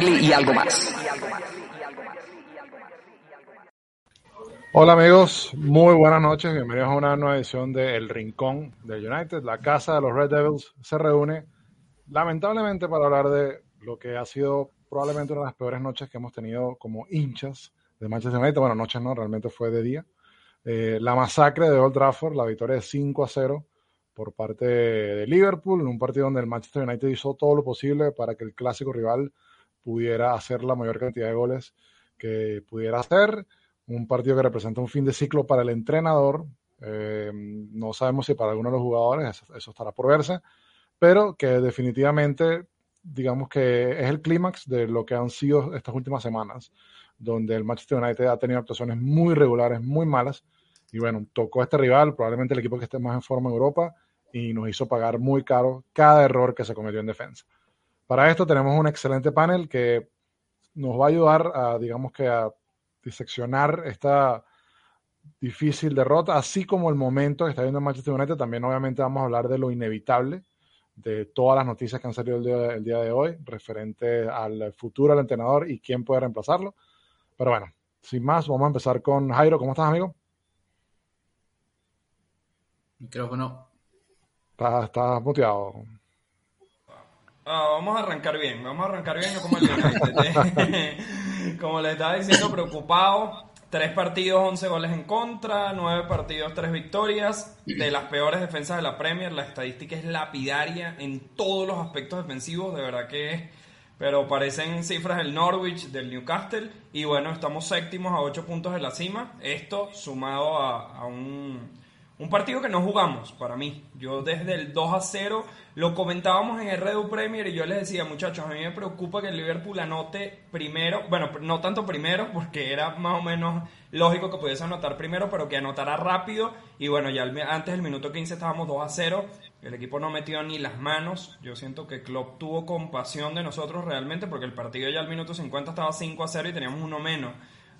y algo más. Hola amigos, muy buenas noches, bienvenidos a una nueva edición de El Rincón del United. La casa de los Red Devils se reúne lamentablemente para hablar de lo que ha sido probablemente una de las peores noches que hemos tenido como hinchas de Manchester United. Bueno, noches no, realmente fue de día. Eh, la masacre de Old Trafford, la victoria de 5 a 0 por parte de Liverpool, en un partido donde el Manchester United hizo todo lo posible para que el clásico rival pudiera hacer la mayor cantidad de goles que pudiera hacer. Un partido que representa un fin de ciclo para el entrenador. Eh, no sabemos si para algunos de los jugadores, eso, estará por verse, pero que definitivamente, digamos que es el clímax de lo que han sido estas últimas semanas, donde el Manchester United ha tenido actuaciones muy regulares, muy malas, y bueno, tocó a este rival, probablemente el equipo que esté más en forma en Europa, y nos hizo pagar muy caro cada error que se cometió en defensa. Para esto tenemos un excelente panel que nos va a ayudar a, digamos que a diseccionar esta difícil derrota, así como el momento que está viendo Manchester United. También obviamente vamos a hablar de lo inevitable de todas las noticias que han salido el día, el día de hoy referente al futuro del entrenador y quién puede reemplazarlo. Pero bueno, sin más, vamos a empezar con Jairo. ¿Cómo estás, amigo? Micrófono. Estás, estás muteado. Vamos a arrancar bien, vamos a arrancar bien, como el United. como le estaba diciendo, preocupado. Tres partidos, 11 goles en contra, nueve partidos, tres victorias. De las peores defensas de la Premier, la estadística es lapidaria en todos los aspectos defensivos, de verdad que es. Pero parecen cifras del Norwich, del Newcastle. Y bueno, estamos séptimos a ocho puntos de la cima. Esto sumado a un un partido que no jugamos, para mí. Yo desde el 2 a 0 lo comentábamos en el Redu Premier y yo les decía, muchachos, a mí me preocupa que el Liverpool anote primero, bueno, no tanto primero, porque era más o menos lógico que pudiese anotar primero, pero que anotara rápido. Y bueno, ya antes del minuto 15 estábamos 2 a 0. El equipo no metió ni las manos. Yo siento que Klopp tuvo compasión de nosotros realmente, porque el partido ya al minuto 50 estaba 5 a 0 y teníamos uno menos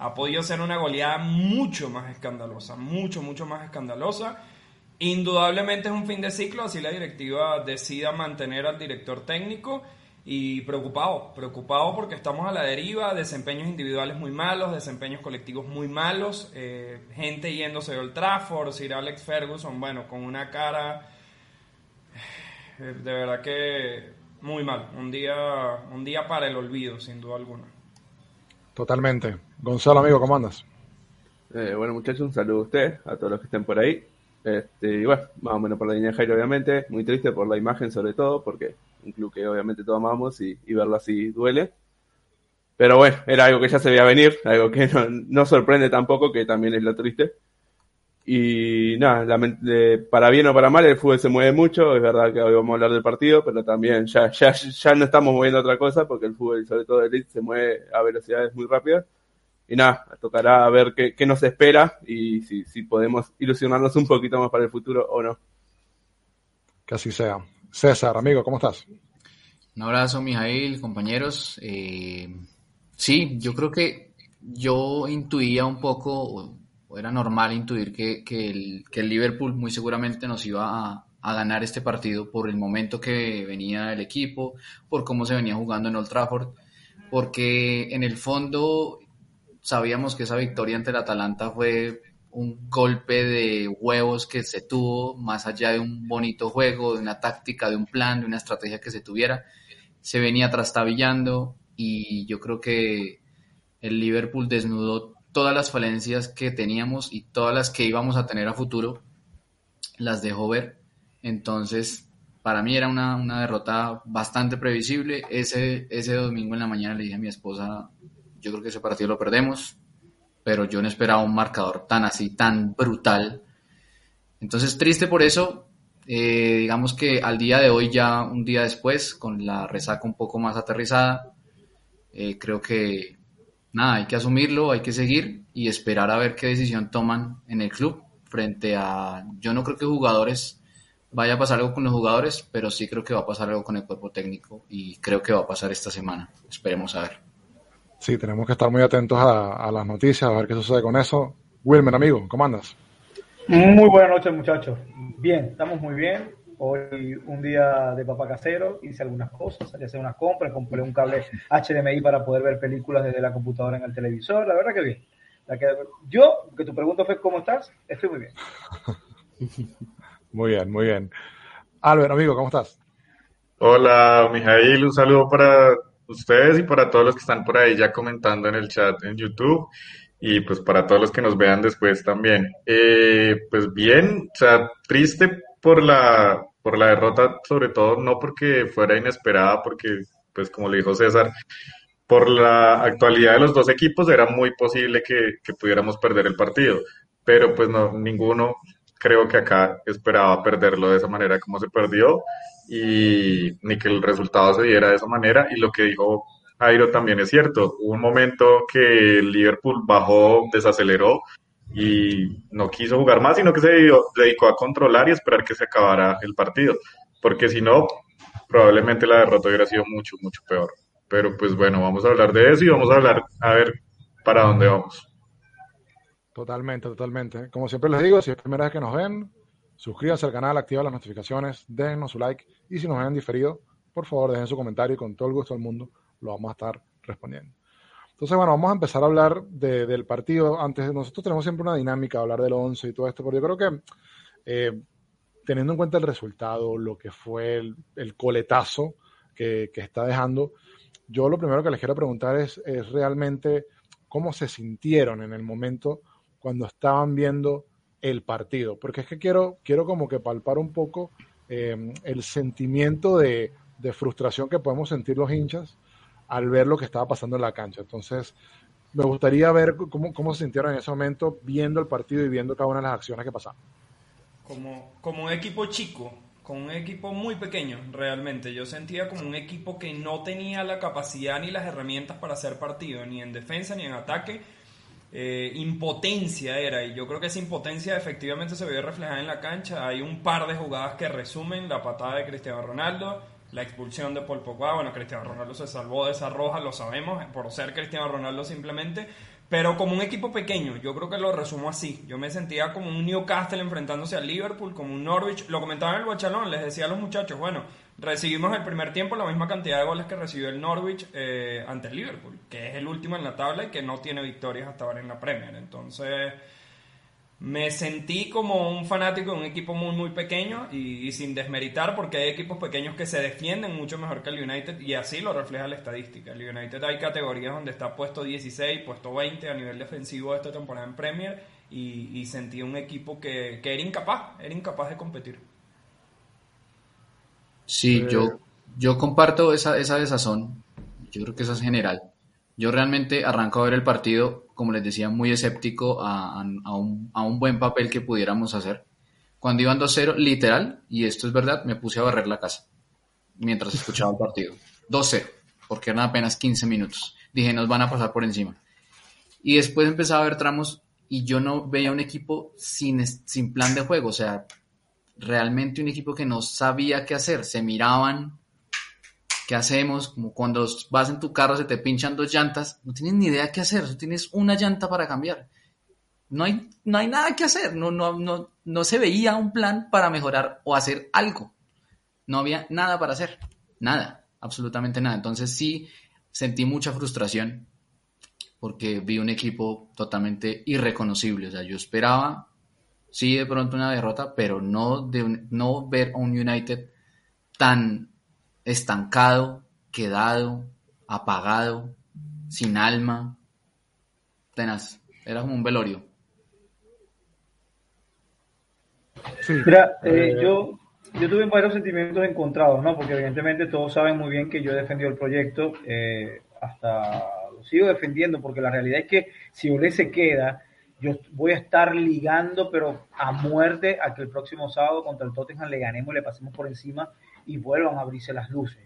ha podido ser una goleada mucho más escandalosa, mucho, mucho más escandalosa. Indudablemente es un fin de ciclo, así la directiva decida mantener al director técnico y preocupado, preocupado porque estamos a la deriva, desempeños individuales muy malos, desempeños colectivos muy malos, eh, gente yéndose del Trafford, Sir Alex Ferguson, bueno, con una cara eh, de verdad que muy mal, un día, un día para el olvido, sin duda alguna. Totalmente. Gonzalo, amigo, ¿cómo andas? Eh, bueno, muchachos, un saludo a ustedes, a todos los que estén por ahí. Este, y bueno, más o menos por la línea de Jairo, obviamente. Muy triste por la imagen, sobre todo, porque un club que obviamente todos amamos y, verlo así duele. Pero bueno, era algo que ya se veía venir, algo que no, no sorprende tampoco, que también es lo triste. Y nada, para bien o para mal, el fútbol se mueve mucho. Es verdad que hoy vamos a hablar del partido, pero también ya, ya, ya no estamos moviendo otra cosa porque el fútbol, sobre todo el elite, se mueve a velocidades muy rápidas. Y nada, tocará ver qué, qué nos espera y si, si podemos ilusionarnos un poquito más para el futuro o no. Que así sea. César, amigo, ¿cómo estás? Un abrazo, Mijail, compañeros. Eh, sí, yo creo que yo intuía un poco, era normal intuir que, el, Liverpool muy seguramente nos iba a, ganar este partido por el momento que venía el equipo, por cómo se venía jugando en Old Trafford, porque en el fondo sabíamos que esa victoria ante el Atalanta fue un golpe de huevos que se tuvo, más allá de un bonito juego, de una táctica, de un plan, de una estrategia que se tuviera, se venía trastabillando y yo creo que el Liverpool desnudó todas las falencias que teníamos y todas las que íbamos a tener a futuro, las dejó ver. Entonces, para mí era una, derrota bastante previsible. Ese, ese domingo en la mañana le dije a mi esposa, yo creo que ese partido lo perdemos, pero yo no esperaba un marcador tan así, tan brutal. Entonces, triste por eso. Eh, digamos que al día de hoy, ya un día después, con la resaca un poco más aterrizada, eh, creo que nada, hay que asumirlo, hay que seguir y esperar a ver qué decisión toman en el club frente a, yo no creo que jugadores, vaya a pasar algo con los jugadores, pero sí creo que va a pasar algo con el cuerpo técnico y creo que va a pasar esta semana. Esperemos a ver. Sí, tenemos que estar muy atentos a, las noticias, a ver qué sucede con eso. Wilmer, amigo, ¿cómo andas? Muy buenas noches, muchachos. Bien, estamos muy bien. Hoy un día de papá casero, hice algunas cosas, salí a hacer unas compras, compré un cable HDMI para poder ver películas desde la computadora en el televisor, la verdad que bien. La que, yo, que tu pregunta fue ¿cómo estás? Estoy muy bien. Muy bien, muy bien. Albert, amigo, ¿cómo estás? Hola, Mijail, un saludo para ustedes y para todos los que están por ahí ya comentando en el chat en YouTube y pues para todos los que nos vean después también. Eh, pues bien, o sea, triste por la, por la derrota, sobre todo no porque fuera inesperada, porque pues como le dijo César, por la actualidad de los dos equipos era muy posible que, que pudiéramos perder el partido, pero pues no, ninguno creo que acá esperaba perderlo de esa manera como se perdió y ni que el resultado se diera de esa manera. Y lo que dijo Jairo también es cierto, hubo un momento que Liverpool bajó, desaceleró y no quiso jugar más, sino que se dedicó a controlar y esperar que se acabara el partido, porque si no, probablemente la derrota hubiera sido mucho, mucho peor. Pero pues bueno, vamos a hablar de eso y vamos a hablar a ver para dónde vamos. Totalmente, totalmente. Como siempre les digo, si es la primera vez que nos ven, suscríbanse al canal, activen las notificaciones, déjenos su like y si nos ven diferido, por favor dejen su comentario y con todo el gusto del mundo lo vamos a estar respondiendo. Entonces, bueno, vamos a empezar a hablar del partido. Antes, nosotros tenemos siempre una dinámica, hablar del 11 y todo esto, pero yo creo que eh, teniendo en cuenta el resultado, lo que fue el, coletazo que, está dejando, yo lo primero que les quiero preguntar es, es realmente cómo se sintieron en el momento cuando estaban viendo el partido, porque es que quiero, quiero como que palpar un poco eh, el sentimiento de, frustración que podemos sentir los hinchas al ver lo que estaba pasando en la cancha. Entonces, me gustaría ver cómo, cómo se sintieron en ese momento viendo el partido y viendo cada una de las acciones que pasaban. Como, como un equipo chico, con un equipo muy pequeño, realmente. Yo sentía como un equipo que no tenía la capacidad ni las herramientas para hacer partido, ni en defensa ni en ataque eh, impotencia era, y yo creo que esa impotencia efectivamente se vio reflejada en la cancha. Hay un par de jugadas que resumen la patada de Cristiano Ronaldo, la expulsión de Paul Pogba. Bueno, Cristiano Ronaldo se salvó de esa roja, lo sabemos, por ser Cristiano Ronaldo simplemente. Pero como un equipo pequeño, yo creo que lo resumo así. Yo me sentía como un Newcastle enfrentándose al Liverpool, como un Norwich. Lo comentaba en el Bachalón, les decía a los muchachos, bueno, recibimos el primer tiempo la misma cantidad de goles que recibió el Norwich eh, ante el Liverpool, que es el último en la tabla y que no tiene victorias hasta ahora en la Premier. Entonces, me sentí como un fanático de un equipo muy, muy pequeño y, sin desmeritar, porque hay equipos pequeños que se defienden mucho mejor que el United y así lo refleja la estadística. El United hay categorías donde está puesto 16, puesto 20 a nivel defensivo esta temporada en Premier y, sentí un equipo que, que era incapaz, era incapaz de competir. Sí, yo, yo comparto esa, esa desazón. Yo creo que eso es general. Yo realmente arranco a ver el partido, como les decía, muy escéptico a, a, un, a un, buen papel que pudiéramos hacer. Cuando iban 2-0, literal, y esto es verdad, me puse a barrer la casa mientras escuchaba el partido. 2-0, porque eran apenas 15 minutos. Dije, nos van a pasar por encima. Y después empezaba a ver tramos y yo no veía un equipo sin, sin plan de juego. O sea, realmente un equipo que no sabía qué hacer, se miraban, ¿qué hacemos? Como cuando vas en tu carro se te pinchan dos llantas, no tienes ni idea qué hacer, solo tienes una llanta para cambiar. No hay, no hay nada que hacer, no, no, no, no se veía un plan para mejorar o hacer algo. No había nada para hacer, nada, absolutamente nada. Entonces sí sentí mucha frustración porque vi un equipo totalmente irreconocible. O sea, yo esperaba sí de pronto una derrota, pero no, de no ver a un United tan estancado, quedado, apagado, sin alma, tenaz. Era como un velorio. Mira, eh, yo, yo tuve varios sentimientos encontrados, ¿no? Porque evidentemente todos saben muy bien que yo he defendido el proyecto, eh, hasta lo sigo defendiendo, porque la realidad es que si Ole se queda, yo voy a estar ligando, pero a muerte, a que el próximo sábado contra el Tottenham le ganemos, le pasemos por encima y vuelvan a abrirse las luces.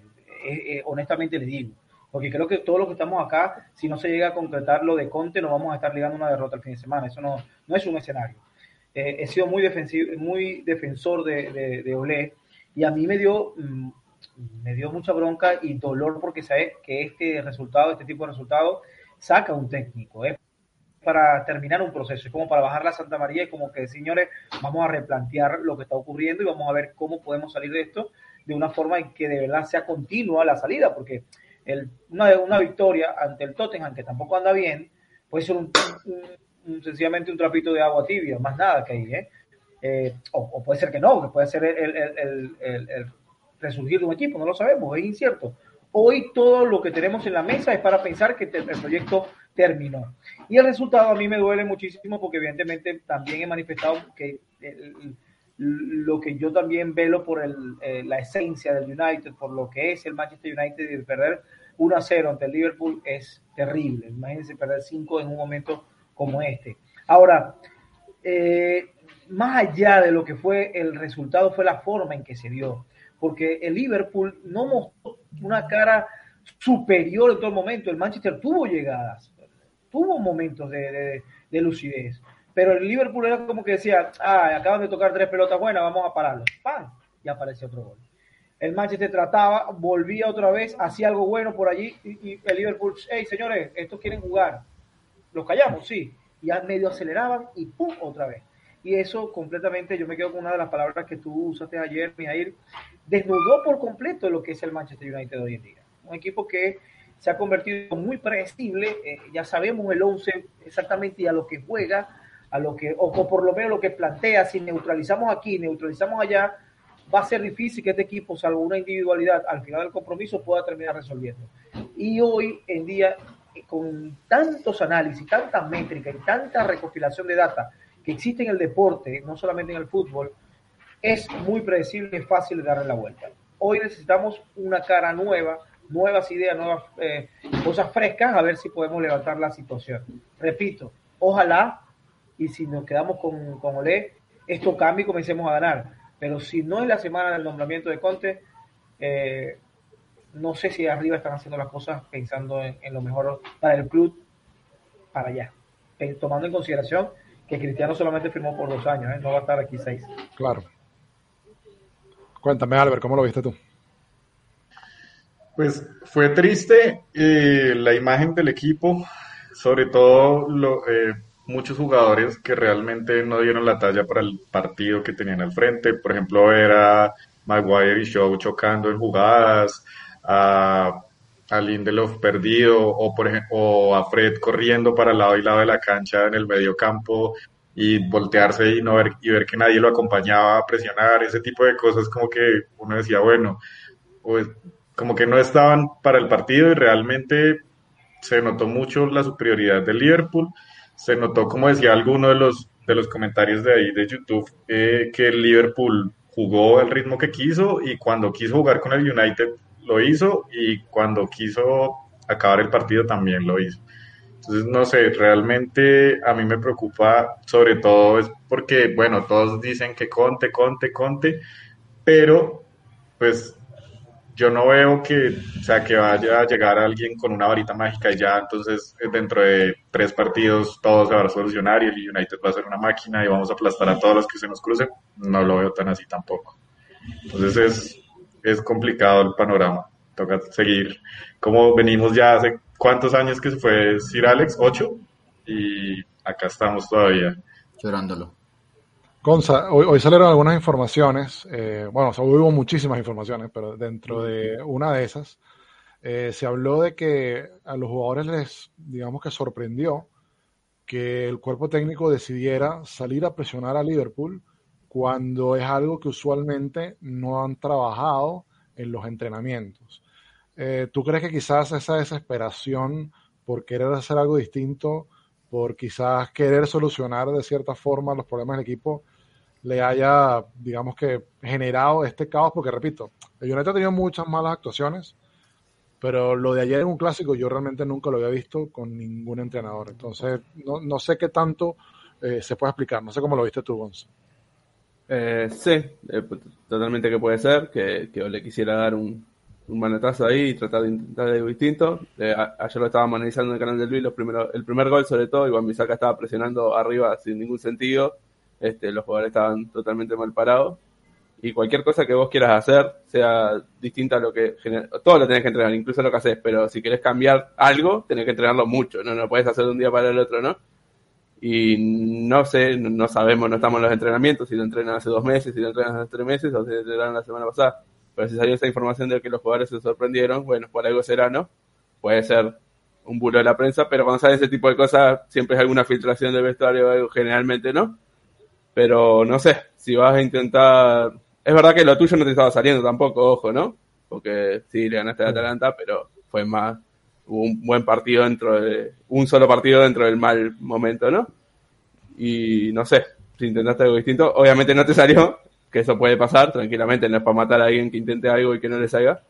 Eh, eh, honestamente le digo, porque creo que todos los que estamos acá, si no se llega a concretar lo de Conte, nos vamos a estar ligando una derrota el fin de semana. Eso no, no es un escenario. Eh, he sido muy, defensivo, muy defensor de, de, de Olé y a mí me dio, mm, me dio mucha bronca y dolor porque sabes que este resultado, este tipo de resultado, saca un técnico. ¿eh? para terminar un proceso, es como para bajar la Santa María y como que, señores, vamos a replantear lo que está ocurriendo y vamos a ver cómo podemos salir de esto de una forma en que de verdad sea continua la salida, porque una, una victoria ante el Tottenham, que tampoco anda bien, puede ser un, sencillamente un trapito de agua tibia, más nada que ahí, ¿eh? eh o, puede ser que no, que puede ser el, el, el, resurgir de un equipo, no lo sabemos, es incierto. Hoy todo lo que tenemos en la mesa es para pensar que el proyecto terminó. Y el resultado a mí me duele muchísimo porque evidentemente también he manifestado que lo que yo también velo por el, eh, la esencia del United, por lo que es el Manchester United y perder 1 a 0 ante el Liverpool es terrible. Imagínense perder 5 en un momento como este. Ahora, eh, más allá de lo que fue el resultado, fue la forma en que se dio porque el Liverpool no mostró una cara superior en todo momento. El Manchester tuvo llegadas, tuvo momentos de, lucidez, pero el Liverpool era como que decía, ah, acaban de tocar tres pelotas buenas, vamos a pararlo. ¡Pam! Y apareció otro gol. El Manchester trataba, volvía otra vez, hacía algo bueno por allí y, el Liverpool, hey señores, estos quieren jugar. Los callamos, sí. Y medio aceleraban y ¡pum! otra vez. Y eso completamente, yo me quedo con una de las palabras que tú usaste ayer, Mijair, desnudó por completo lo que es el Manchester United hoy en día. Un equipo que se ha convertido muy predecible, eh, ya sabemos el 11 exactamente a lo que juega, a lo que, o, por lo menos lo que plantea, si neutralizamos aquí, neutralizamos allá, va a ser difícil que este equipo, salvo una individualidad, al final del compromiso pueda terminar resolviendo. Y hoy en día, con tantos análisis, tanta métrica y tanta recopilación de data que existe en el deporte, no solamente en el fútbol, es muy predecible y fácil darle la vuelta. Hoy necesitamos una cara nueva, nuevas ideas, nuevas eh, cosas frescas, a ver si podemos levantar la situación. Repito, ojalá, y si nos quedamos con, con Olé, esto cambie y comencemos a ganar. Pero si no es la semana del nombramiento de Conte, eh, no sé si arriba están haciendo las cosas pensando en, lo mejor para el club para allá, eh, tomando en consideración que Cristiano solamente firmó por dos años, no va a estar aquí seis. Claro. Cuéntame, Albert, ¿cómo lo viste tú? Pues fue triste eh, la imagen del equipo, sobre todo eh, muchos jugadores que realmente no dieron la talla para el partido que tenían al frente. Por ejemplo, era Maguire y Shaw chocando en jugadas, a, a Lindelof perdido, o, por ejemplo, a Fred corriendo para lado y lado de la cancha en el medio campo y voltearse y no ver y ver que nadie lo acompañaba a presionar, ese tipo de cosas como que uno decía, bueno, pues como que no estaban para el partido y realmente se notó mucho la superioridad del Liverpool, se notó como decía alguno de los de los comentarios de ahí de YouTube eh, que el Liverpool jugó el ritmo que quiso y cuando quiso jugar con el United lo hizo y cuando quiso acabar el partido también lo hizo. Entonces, no sé, realmente a mí me preocupa sobre todo es porque, bueno, todos dicen que conte, conte, conte, pero pues yo no veo que, o sea, que vaya a llegar alguien con una varita mágica y ya, entonces dentro de tres partidos todo se va a solucionar y el United va a ser una máquina y vamos a aplastar a todos los que se nos crucen. No lo veo tan así tampoco. Entonces es, es complicado el panorama. Toca seguir como venimos ya hace cuántos años que se fue Sir Alex, ocho, y acá estamos todavía. Llorándolo. Gonza, hoy, salieron algunas informaciones, eh, bueno, hubo muchísimas informaciones, pero dentro de una de esas eh, se habló de que a los jugadores les, digamos que sorprendió que el cuerpo técnico decidiera salir a presionar a Liverpool cuando es algo que usualmente no han trabajado en los entrenamientos. Eh, ¿Tú crees que quizás esa desesperación por querer hacer algo distinto, por quizás querer solucionar de cierta forma los problemas del equipo, le haya, digamos que, generado este caos? Porque, repito, el United ha tenido muchas malas actuaciones, pero lo de ayer en un clásico yo realmente nunca lo había visto con ningún entrenador. Entonces, no, sé qué tanto eh, se puede explicar. No sé cómo lo viste tú, Gonzalo. Eh, sí, totalmente que puede ser, que, que le quisiera dar un, un manetazo ahí y tratar de intentar algo distinto. Eh, ayer lo estábamos analizando en el canal de Luis, los primeros, el primer gol sobre todo, igual Misaka estaba presionando arriba sin ningún sentido, este, los jugadores estaban totalmente mal parados. Y cualquier cosa que vos quieras hacer, sea distinta a lo que... Todo lo tenés que entrenar, incluso lo que haces, pero si querés cambiar algo, tenés que entrenarlo mucho, no lo puedes hacer de un día para el otro, ¿no? Y no sé, no sabemos, no estamos en los entrenamientos, si lo entrenan hace dos meses, si lo entrenan hace tres meses o si lo entrenaron la semana pasada. Pero si salió esa información de que los jugadores se sorprendieron, bueno, por algo será, ¿no? Puede ser un bulo de la prensa, pero cuando sale ese tipo de cosas siempre hay alguna filtración del vestuario generalmente no. Pero no sé, si vas a intentar... Es verdad que lo tuyo no te estaba saliendo tampoco, ojo, ¿no? Porque sí, le ganaste a Atalanta, pero fue más un buen partido dentro de... Un solo partido dentro del mal momento, ¿no? Y no sé, si intentaste algo distinto, obviamente no te salió, que eso puede pasar tranquilamente, no es para matar a alguien que intente algo y que no le salga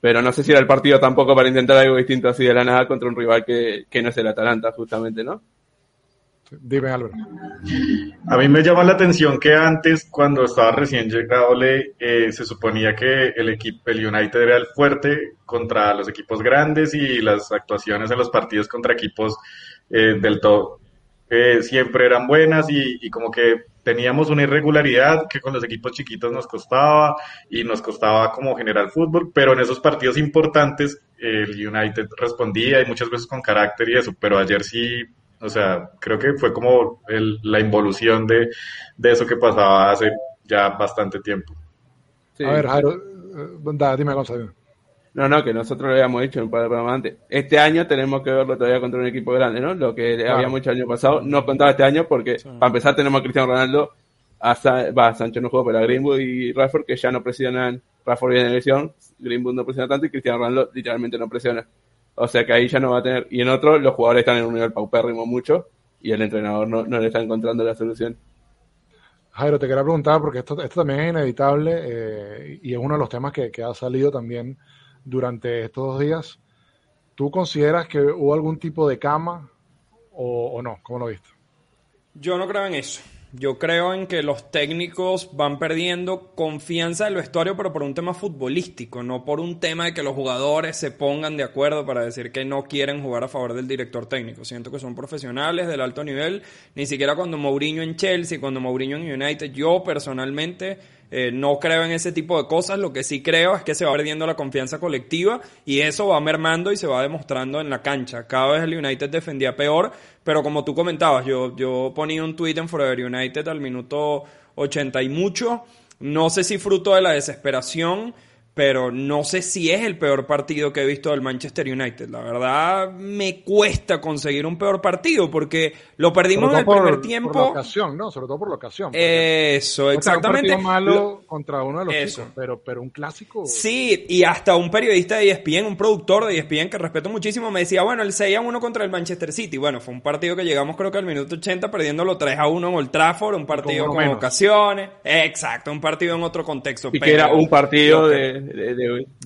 pero no sé si era el partido tampoco para intentar algo distinto así de la nada contra un rival que, no es el Atalanta, justamente, ¿no? Dime, Álvaro. A mí me llama la atención que antes, cuando estaba recién llegado, le, eh, se suponía que el equipo, el United era el fuerte contra los equipos grandes y las actuaciones en los partidos contra equipos eh, del todo eh, siempre eran buenas y como que teníamos una irregularidad que con los equipos chiquitos nos costaba y nos costaba como generar fútbol, pero en esos partidos importantes el United respondía y muchas veces con carácter y eso, pero ayer sí, o sea, creo que fue como la involución de, eso que pasaba hace ya bastante tiempo. A ver, Jairo, eh, dime Gonzalo. No, no, que nosotros lo habíamos dicho un par de programas antes. Este año tenemos que verlo todavía contra un equipo grande, ¿no? Lo que habíamos hecho el año pasado. No contaba este año porque, para empezar, tenemos a Cristiano Ronaldo, a va, Sancho no jugó, pero a Greenwood y Rafford, que ya no presionan. Rafford viene de lesión, Greenwood no presiona tanto y Cristiano Ronaldo literalmente no presiona. O sea que ahí ya no va a tener. Y en otro, los jugadores están en un nivel paupérrimo mucho y el entrenador no, no le está encontrando la solución. Jairo, te quería preguntar, porque esto, esto también es inevitable eh, y es uno de los temas que, que ha salido también durante estos dos días. ¿Tú consideras que hubo algún tipo de cama o, no? ¿Cómo lo viste? Yo no creo en eso. Yo creo en que los técnicos van perdiendo confianza del vestuario, pero por un tema futbolístico, no por un tema de que los jugadores se pongan de acuerdo para decir que no quieren jugar a favor del director técnico. Siento que son profesionales del alto nivel, ni siquiera cuando Mourinho en Chelsea, cuando Mourinho en United, yo personalmente eh, no creo en ese tipo de cosas. Lo que sí creo es que se va perdiendo la confianza colectiva y eso va mermando y se va demostrando en la cancha. Cada vez el United defendía peor, pero como tú comentabas, yo, yo ponía un tweet en Forever United al minuto 80 y mucho. No sé si fruto de la desesperación pero no sé si es el peor partido que he visto del Manchester United. La verdad me cuesta conseguir un peor partido porque lo perdimos en el primer tiempo. Por la ocasión, ¿no? Sobre todo por la ocasión. Eso, exactamente. Un malo contra uno de los eso. pero, pero un clásico. Sí, y hasta un periodista de ESPN, un productor de ESPN que respeto muchísimo, me decía, bueno, el 6 a 1 contra el Manchester City. Bueno, fue un partido que llegamos creo que al minuto 80 perdiéndolo 3 a 1 en Old Trafford, un partido con, ocasiones. Exacto, un partido en otro contexto. Y que era un partido de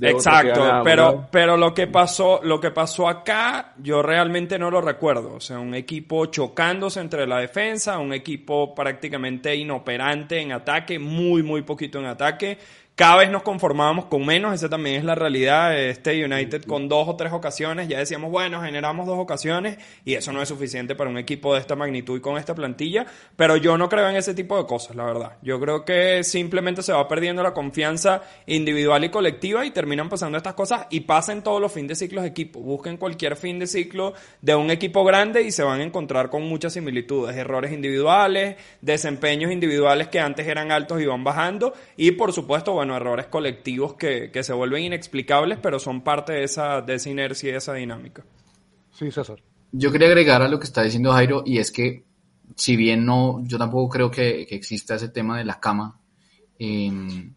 Exacto, pero, pero lo que pasó, lo que pasó acá, yo realmente no lo recuerdo. O sea, un equipo chocándose entre la defensa, un equipo prácticamente inoperante en ataque, muy, muy poquito en ataque. Cada vez nos conformábamos con menos, esa también es la realidad. de Este United con dos o tres ocasiones, ya decíamos, bueno, generamos dos ocasiones y eso no es suficiente para un equipo de esta magnitud y con esta plantilla, pero yo no creo en ese tipo de cosas, la verdad. Yo creo que simplemente se va perdiendo la confianza individual y colectiva y terminan pasando estas cosas y pasen todos los fines de ciclo de equipo. Busquen cualquier fin de ciclo de un equipo grande y se van a encontrar con muchas similitudes, errores individuales, desempeños individuales que antes eran altos y van bajando y por supuesto, bueno, errores colectivos que, se vuelven inexplicables, pero son parte de esa, de esa inercia y de esa dinámica. Sí, César. Yo quería agregar a lo que está diciendo Jairo, y es que, si bien no, yo tampoco creo que, exista ese tema de la cama, em,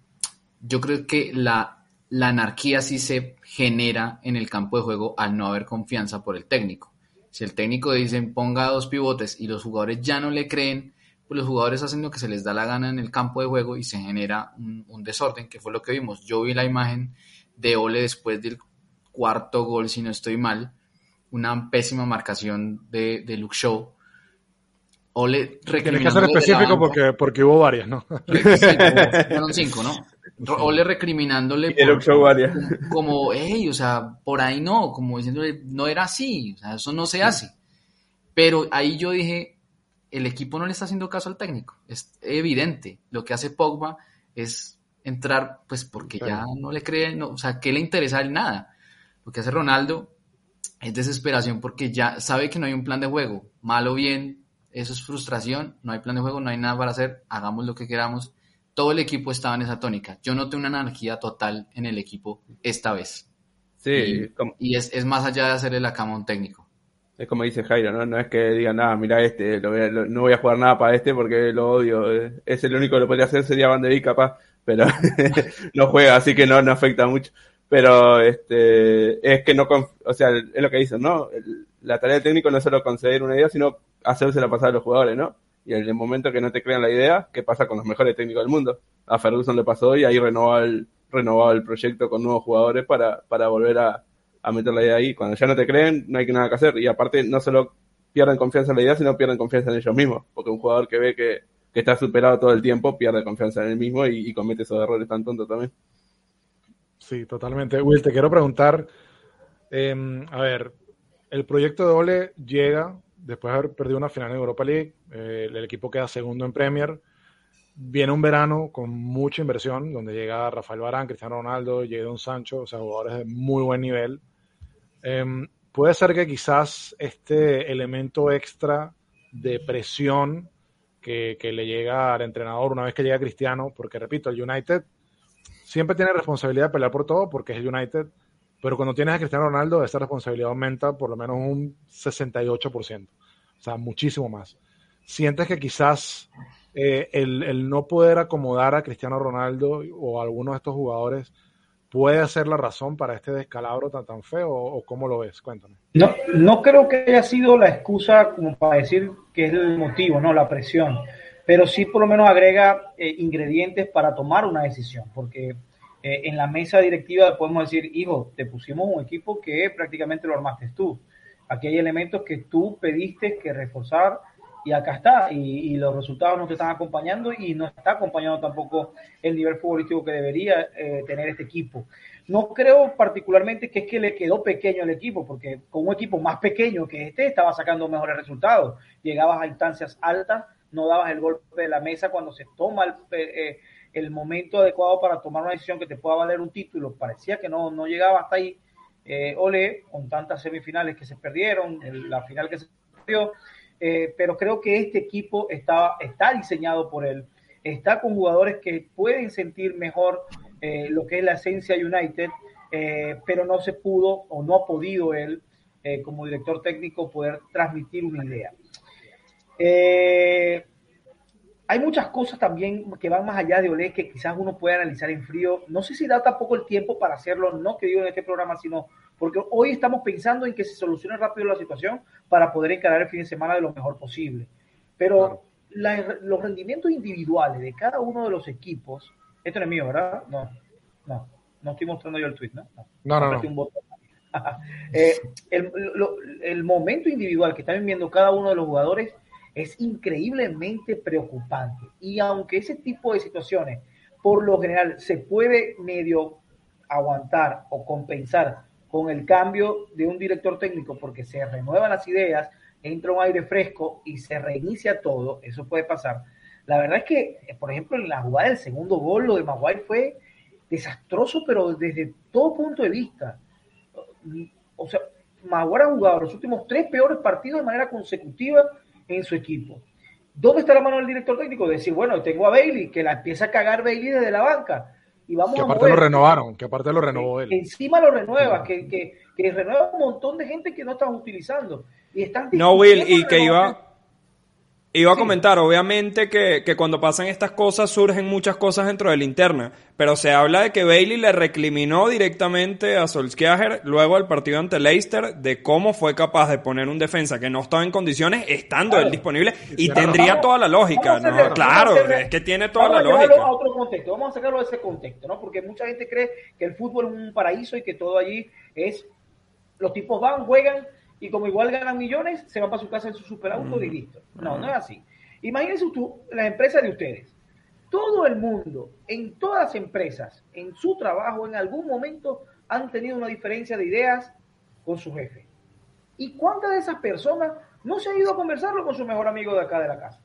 yo creo que la, la anarquía sí se genera en el campo de juego al no haber confianza por el técnico. Si el técnico dice ponga dos pivotes y los jugadores ya no le creen, pues los jugadores hacen lo que se les da la gana en el campo de juego y se genera un, desorden, que fue lo que vimos. Yo vi la imagen de Ole después del cuarto gol, si no estoy mal, una pésima marcación de, de Luke Shaw. Ole Tienes que ser específico porque, porque hubo varias, ¿no? fueron cinco, ¿no? Ole recriminándole por, como, hey, o sea, por ahí no, como diciéndole, no era así, o sea, eso no se hace. Pero ahí yo dije, el equipo no le está haciendo caso al técnico. Es evidente. Lo que hace Pogba es entrar, pues porque ya no le cree, no, o sea, ¿qué le interesa a él nada? Lo que hace Ronaldo es desesperación porque ya sabe que no hay un plan de juego, mal o bien, eso es frustración, no hay plan de juego, no hay nada para hacer, hagamos lo que queramos. Todo el equipo estaba en esa tónica. Yo noté una anarquía total en el equipo esta vez. Sí, y, es, es, más allá de hacerle la cama a un técnico. Es como dice Jairo, ¿no? No es que digan, nada, mira este, no voy a jugar nada para este porque lo odio. Es el único que lo podría hacer, sería Van de capaz, pero no juega, así que no, no afecta mucho. Pero este es que no, o sea, es lo que dicen, ¿no? La tarea del técnico no es solo conseguir una idea, sino hacérsela pasar a los jugadores, ¿no? Y en el momento que no te crean la idea, ¿qué pasa con los mejores técnicos del mundo? A Ferguson le pasó y ahí renovó el, renovado el proyecto con nuevos jugadores para, para volver a, a meter la idea ahí. Cuando ya no te creen, no hay nada que hacer. Y aparte, no solo pierden confianza en la idea, sino pierden confianza en ellos mismos. Porque un jugador que ve que, está superado todo el tiempo pierde confianza en él mismo y, comete esos errores tan tontos también. Sí, totalmente. Will, te quiero preguntar, em, a ver, el proyecto de Ole llega después de haber perdido una final en Europa League, eh, el equipo queda segundo en Premier, viene un verano con mucha inversión, donde llega Rafael Barán, Cristiano Ronaldo, Jadon Sancho, o sea, jugadores de muy buen nivel. Em, puede ser que quizás este elemento extra de presión que, le llega al entrenador una vez que llega Cristiano, porque repito, el United siempre tiene responsabilidad de pelear por todo, porque es el United, pero cuando tienes a Cristiano Ronaldo, esa responsabilidad aumenta por lo menos un 68%, o sea, muchísimo más. ¿Sientes que quizás eh, el, el, no poder acomodar a Cristiano Ronaldo o a alguno de estos jugadores puede ser la razón para este descalabro tan, tan feo o, cómo lo ves? Cuéntame. No, no creo que haya sido la excusa como para decir que es el motivo, no la presión, pero sí por lo menos agrega eh, ingredientes para tomar una decisión, porque eh, en la mesa directiva podemos decir, hijo, te pusimos un equipo que prácticamente lo armaste tú. Aquí hay elementos que tú pediste que reforzar y acá está, y, los resultados no te están acompañando y no está acompañando tampoco el nivel futbolístico que debería eh, tener este equipo. No creo particularmente que es que le quedó pequeño el equipo, porque con un equipo más pequeño que este estaba sacando mejores resultados. Llegabas a instancias altas, no dabas el golpe de la mesa cuando se toma el, eh, el momento adecuado para tomar una decisión que te pueda valer un título. Parecía que no, no llegaba hasta ahí. Eh, Ole, con tantas semifinales que se perdieron, la final que se perdió, eh, pero creo que este equipo está, está diseñado por él, está con jugadores que pueden sentir mejor eh, lo que es la esencia United, eh, pero no se pudo o no ha podido él, como director técnico, poder transmitir una idea. hay muchas cosas también que van más allá de Olé que quizás uno puede analizar en frío. No sé si da tampoco el tiempo para hacerlo, no que digo en este programa, sino porque hoy estamos pensando en que se solucione rápido la situación para poder encarar el fin de semana de lo mejor posible. Pero los rendimientos individuales de cada uno de los equipos, esto no es mío, ¿verdad? No, no, no estoy mostrando yo el tweet, ¿no? No, no, no. Eh, el, el momento individual que están viendo cada uno de los jugadores es increíblemente preocupante. Y aunque ese tipo de situaciones, por lo general, se puede medio aguantar o compensar con el cambio de un director técnico porque se renuevan las ideas, entra un aire fresco y se reinicia todo, eso puede pasar. La verdad es que, por ejemplo, en la jugada del segundo gol, lo de Maguire fue desastroso, pero desde todo punto de vista. O sea, Maguire ha jugado los últimos tres peores partidos de manera consecutiva en su equipo. ¿Dónde está la mano del director técnico? Decir, bueno, tengo a Bailey, que la empieza a cagar Bailey desde la banca y vamos que aparte lo renovaron, que aparte lo renovó él. encima lo renueva, que, que, que, renueva un montón de gente que no están utilizando. Y están no, Will, y que iba, Iba a comentar, obviamente, que, que, cuando pasan estas cosas surgen muchas cosas dentro de la interna, pero se habla de que Bailey le recriminó directamente a Solskjaer luego del partido ante Leicester de cómo fue capaz de poner un defensa que no estaba en condiciones estando él disponible y tendría toda la lógica, ¿no? claro, es que tiene toda la lógica. A otro contexto, vamos a sacarlo de ese contexto, ¿no? Porque mucha gente cree que el fútbol es un paraíso y que todo allí es los tipos van, juegan y como igual ganan millones, se van para su casa en su superauto y listo. No, no es así. Imagínense tú, las empresas de ustedes. Todo el mundo, en todas las empresas, en su trabajo, en algún momento han tenido una diferencia de ideas con su jefe. ¿Y cuántas de esas personas no se han ido a conversarlo con su mejor amigo de acá de la casa?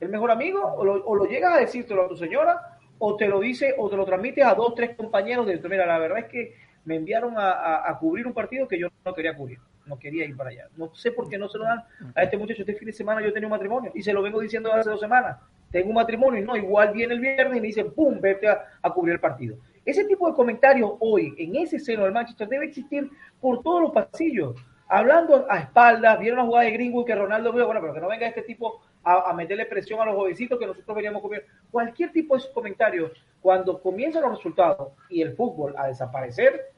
El mejor amigo o lo, o lo llegas a decírtelo a tu señora o te lo dice o te lo transmites a dos, tres compañeros de mira, la verdad es que me enviaron a, a, cubrir un partido que yo no quería cubrir. No quería ir para allá. No sé por qué no se lo dan a este muchacho. Este fin de semana yo tenía un matrimonio y se lo vengo diciendo hace dos semanas. Tengo un matrimonio y no, igual viene el viernes y me dicen, ¡pum!, vete a, cubrir el partido. Ese tipo de comentarios hoy en ese seno del Manchester debe existir por todos los pasillos. Hablando a espaldas, vieron la jugada de Greenwood que Ronaldo vio, bueno, pero que no venga este tipo a, meterle presión a los jovencitos que nosotros veníamos comer. Cualquier tipo de comentarios, cuando comienzan los resultados y el fútbol a desaparecer,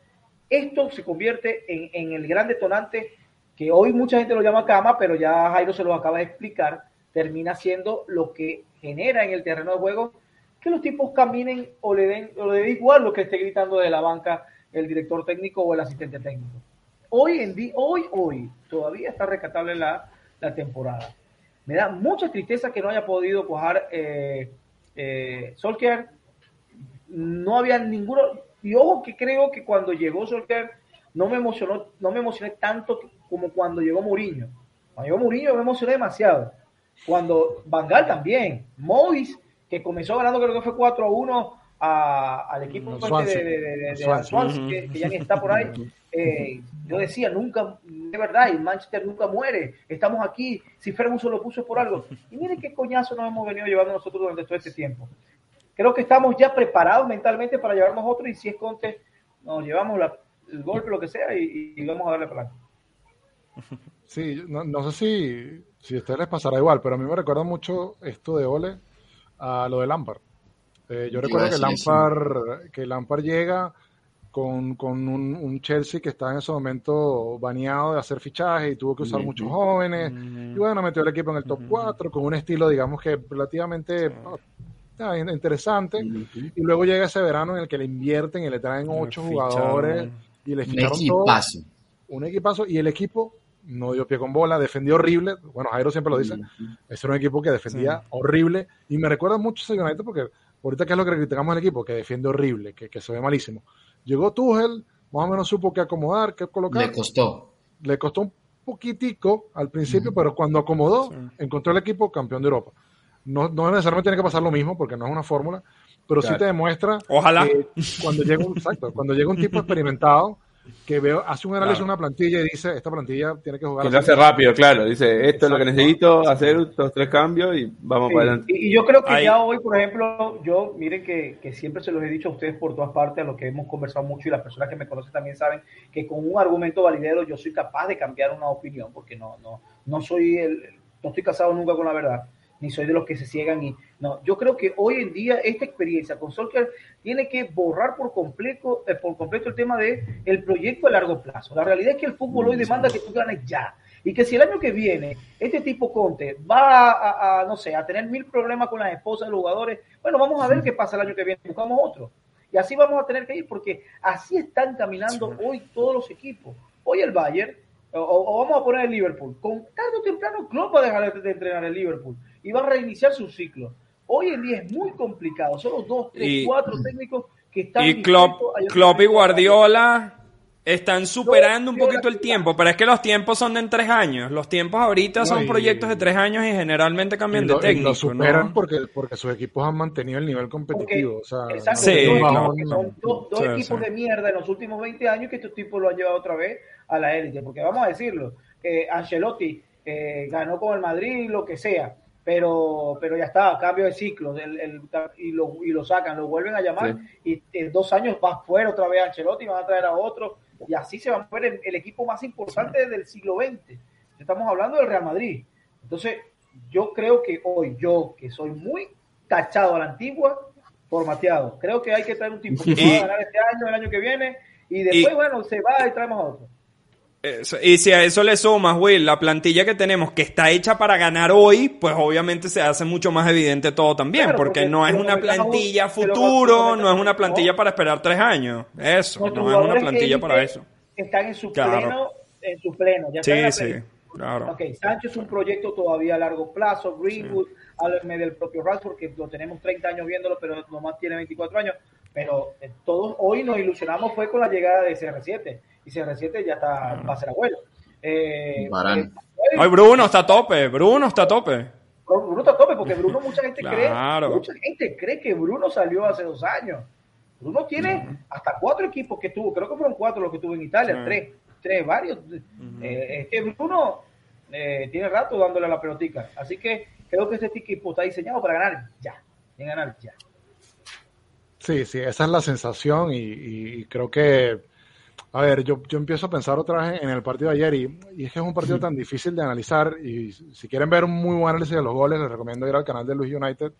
esto se convierte en, el gran detonante que hoy mucha gente lo llama cama, pero ya Jairo se lo acaba de explicar, termina siendo lo que genera en el terreno de juego que los tipos caminen o le den, o le den igual lo que esté gritando de la banca el director técnico o el asistente técnico. Hoy en día, hoy, hoy, todavía está rescatable la, temporada. Me da mucha tristeza que no haya podido cojar eh, eh. No había ninguno. Y ojo que creo que cuando llegó Solskjaer no me emocionó, no me emocioné tanto como cuando llegó Mourinho. Cuando llegó Mourinho me emocioné demasiado. Cuando Bangal también, Mois, que comenzó ganando creo que fue 4 a 1 al equipo este de, de, de, que, ya ni está por ahí. Eh, yo decía, nunca, de verdad, el Manchester nunca muere, estamos aquí, si Ferguson lo puso por algo. Y miren qué coñazo nos hemos venido llevando nosotros durante todo este tiempo. Creo que estamos ya preparados mentalmente para llevarnos otro y si es Conte, nos llevamos el golpe, lo que sea, y, vamos a darle para Sí, no, no sé si, si a ustedes les pasará igual, pero a mí me recuerda mucho esto de Ole a lo de Lampard. Eh, yo recuerdo que Lampard, que Lampard llega con, con un, Chelsea que estaba en ese momento baneado de hacer fichajes y tuvo que usar muchos jóvenes. Y bueno, metió el equipo en el top 4 con un estilo, digamos que relativamente interesante. Y luego llega ese verano en el que le invierten y le traen ocho jugadores y le ficharon un equipazo. un equipazo. Y el equipo no dio pie con bola, defendió horrible. Bueno, Jairo siempre lo dice. Ese era un equipo que defendía horrible. Y me recuerda mucho ese United porque ahorita qué es lo que criticamos al equipo, que defiende horrible, que, que se ve malísimo. Llegó Tuchel, más o menos supo qué acomodar, qué colocar. Le costó. Le costó un poquitico al principio, pero cuando acomodó, encontró el equipo campeón de Europa. No, no necesariamente tiene que pasar lo mismo, porque no es una fórmula, pero sí te demuestra Ojalá. que cuando llega un, exacto, cuando llega un tipo experimentado que veo, hace un análisis de una plantilla y dice, esta plantilla tiene que jugar. Y lo hace rápido, claro. Dice, esto es lo que necesito, hacer estos tres cambios y vamos para adelante. Y, yo creo que ya hoy, por ejemplo, yo, miren que, que, siempre se los he dicho a ustedes por todas partes, a lo que hemos conversado mucho y las personas que me conocen también saben que con un argumento validero yo soy capaz de cambiar una opinión, porque no, no, no soy el, no estoy casado nunca con la verdad ni soy de los que se ciegan y no, yo creo que hoy en día esta experiencia con Solskjaer tiene que borrar por completo, eh, por completo el tema de el proyecto a largo plazo. La realidad es que el fútbol hoy demanda que tú ganes ya. Y que si el año que viene este tipo Conte va a, no sé, a tener mil problemas con las esposas de los jugadores, bueno, vamos a ver qué pasa el año que viene, buscamos otro. Y así vamos a tener que ir, porque así están caminando hoy todos los equipos. Hoy el Bayern, o, vamos a poner el Liverpool, con tarde o temprano Klopp va a dejar de entrenar el Liverpool y va a reiniciar su ciclo. Hoy en día es muy complicado, solo dos, tres, cuatro técnicos que están... Y Klopp, Klopp y Guardiola están superando un poquito el tiempo, pero es que los tiempos son de en tres años. Los tiempos ahorita son proyectos de tres años y generalmente cambian de técnico. lo superan porque, porque sus equipos han mantenido el nivel competitivo. exacto, sí, son dos, equipos de mierda en los últimos 20 años que estos tipos lo han llevado otra vez a la élite. Porque vamos a decirlo, eh, Ancelotti eh, ganó con el Madrid, lo que sea pero, pero ya está, cambio de ciclo, y, lo, y lo sacan, lo vuelven a llamar, y en dos años va fuera otra vez a Ancelotti, van a traer a otro, y así se va a mover el, equipo más importante del siglo XX. Estamos hablando del Real Madrid. Entonces, yo creo que hoy, yo que soy muy tachado a la antigua, formateado, creo que hay que traer un tipo que va a ganar este año, el año que viene, y después, bueno, se va y traemos a otro y si a eso le sumas, Will, la plantilla que tenemos que está hecha para ganar hoy, pues obviamente se hace mucho más evidente todo también, porque, no es una plantilla futuro, no es una plantilla para esperar tres años. Eso, no es una plantilla para eso. Están en su pleno, en su pleno. Ya sí, sí, claro. Ok, Sánchez es un proyecto todavía a largo plazo, Greenwood, háblame del propio Rashford, que lo tenemos 30 años viéndolo, pero nomás tiene 24 años. Pero eh, todos hoy nos ilusionamos fue con la llegada de CR7 y CR7 ya está, va a ser abuelo. Eh, eh Ay, Bruno está a tope, Bruno está a tope. Bruno está a tope porque Bruno mucha gente cree, mucha gente cree que Bruno salió hace dos años. Bruno tiene hasta cuatro equipos que tuvo, creo que fueron cuatro los que tuvo en Italia, tres. tres, varios. Eh, es que Bruno eh, tiene rato dándole a la pelotica. Así que creo que este equipo está diseñado para ganar ya. En ganar ya. Sí, sí, esa es la sensación y, creo que, a ver, yo, yo, empiezo a pensar otra vez en el partido de ayer y, y, es que es un partido tan difícil de analizar y si quieren ver un muy buen análisis de los goles, les recomiendo ir al canal de Luis United,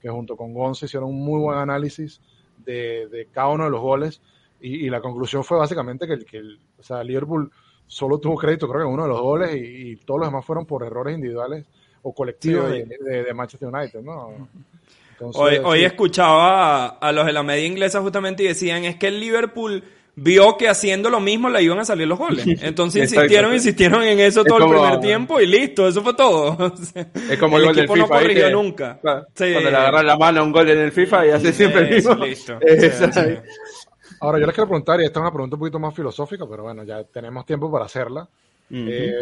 que junto con Gonce hicieron un muy buen análisis de, de cada uno de los goles y, la conclusión fue básicamente que, el, que el, o sea, Liverpool solo tuvo crédito, creo que en uno de los goles y, todos los demás fueron por errores individuales o colectivos de, Manchester United, ¿no? hoy, hoy escuchaba a, los de la media inglesa justamente y decían es que el Liverpool vio que haciendo lo mismo le iban a salir los goles. Entonces insistieron, insistieron en eso todo el primer tiempo y listo, eso fue todo. es como el, gol del FIFA. no corrigió nunca. Cuando le agarran la mano a un gol en el FIFA y hace siempre el mismo. Listo. Ahora, yo les quiero preguntar, y esta es una pregunta un poquito más filosófica, pero bueno, ya tenemos tiempo para hacerla. Eh,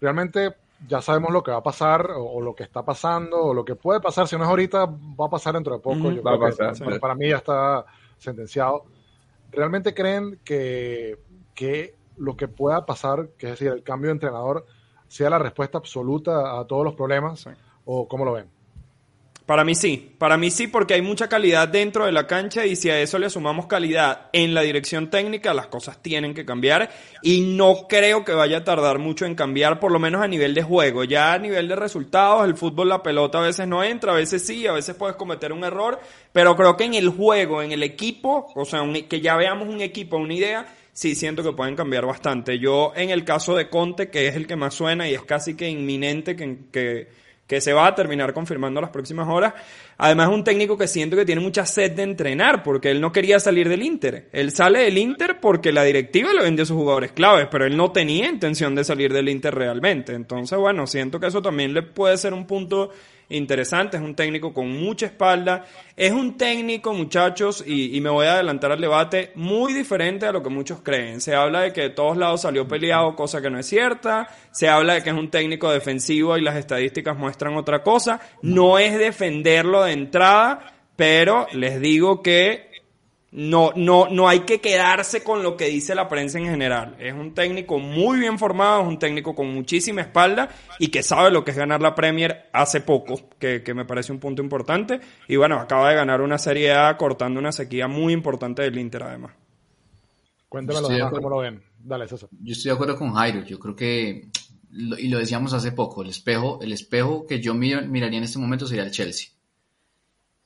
realmente ya sabemos lo que va a pasar, o, lo que está pasando, o lo que puede pasar, si no es ahorita, va a pasar dentro de poco. yo creo que para, mí ya está sentenciado. ¿Realmente creen que, que lo que pueda pasar, que es decir, el cambio de entrenador, sea la respuesta absoluta a todos los problemas? ¿O cómo lo ven? Para mí sí, para mí sí porque hay mucha calidad dentro de la cancha y si a eso le sumamos calidad en la dirección técnica, las cosas tienen que cambiar y no creo que vaya a tardar mucho en cambiar, por lo menos a nivel de juego. Ya a nivel de resultados, el fútbol, la pelota a veces no entra, a veces sí, a veces puedes cometer un error, pero creo que en el juego, en el equipo, o sea, que ya veamos un equipo, una idea, sí siento que pueden cambiar bastante. Yo en el caso de Conte, que es el que más suena y es casi que inminente que... que que se va a terminar confirmando las próximas horas. Además, un técnico que siento que tiene mucha sed de entrenar, porque él no quería salir del Inter. Él sale del Inter porque la directiva le vendió a sus jugadores claves, pero él no tenía intención de salir del Inter realmente. Entonces, bueno, siento que eso también le puede ser un punto interesante, es un técnico con mucha espalda, es un técnico, muchachos, y, me voy a adelantar al debate, muy diferente a lo que muchos creen. Se habla de que de todos lados salió peleado, cosa que no es cierta, se habla de que es un técnico defensivo y las estadísticas muestran otra cosa, no es defenderlo de entrada, pero les digo que no, no, no hay que quedarse con lo que dice la prensa en general. Es un técnico muy bien formado, es un técnico con muchísima espalda y que sabe lo que es ganar la Premier hace poco, que, me parece un punto importante. Y bueno, acaba de ganar una Serie A cortando una sequía muy importante del Inter además. Cuéntame lo demás, cómo lo ven. Dale, César. Yo estoy de acuerdo con Jairo. Yo creo que, y lo decíamos hace poco, el espejo, el espejo que yo miraría en este momento sería el Chelsea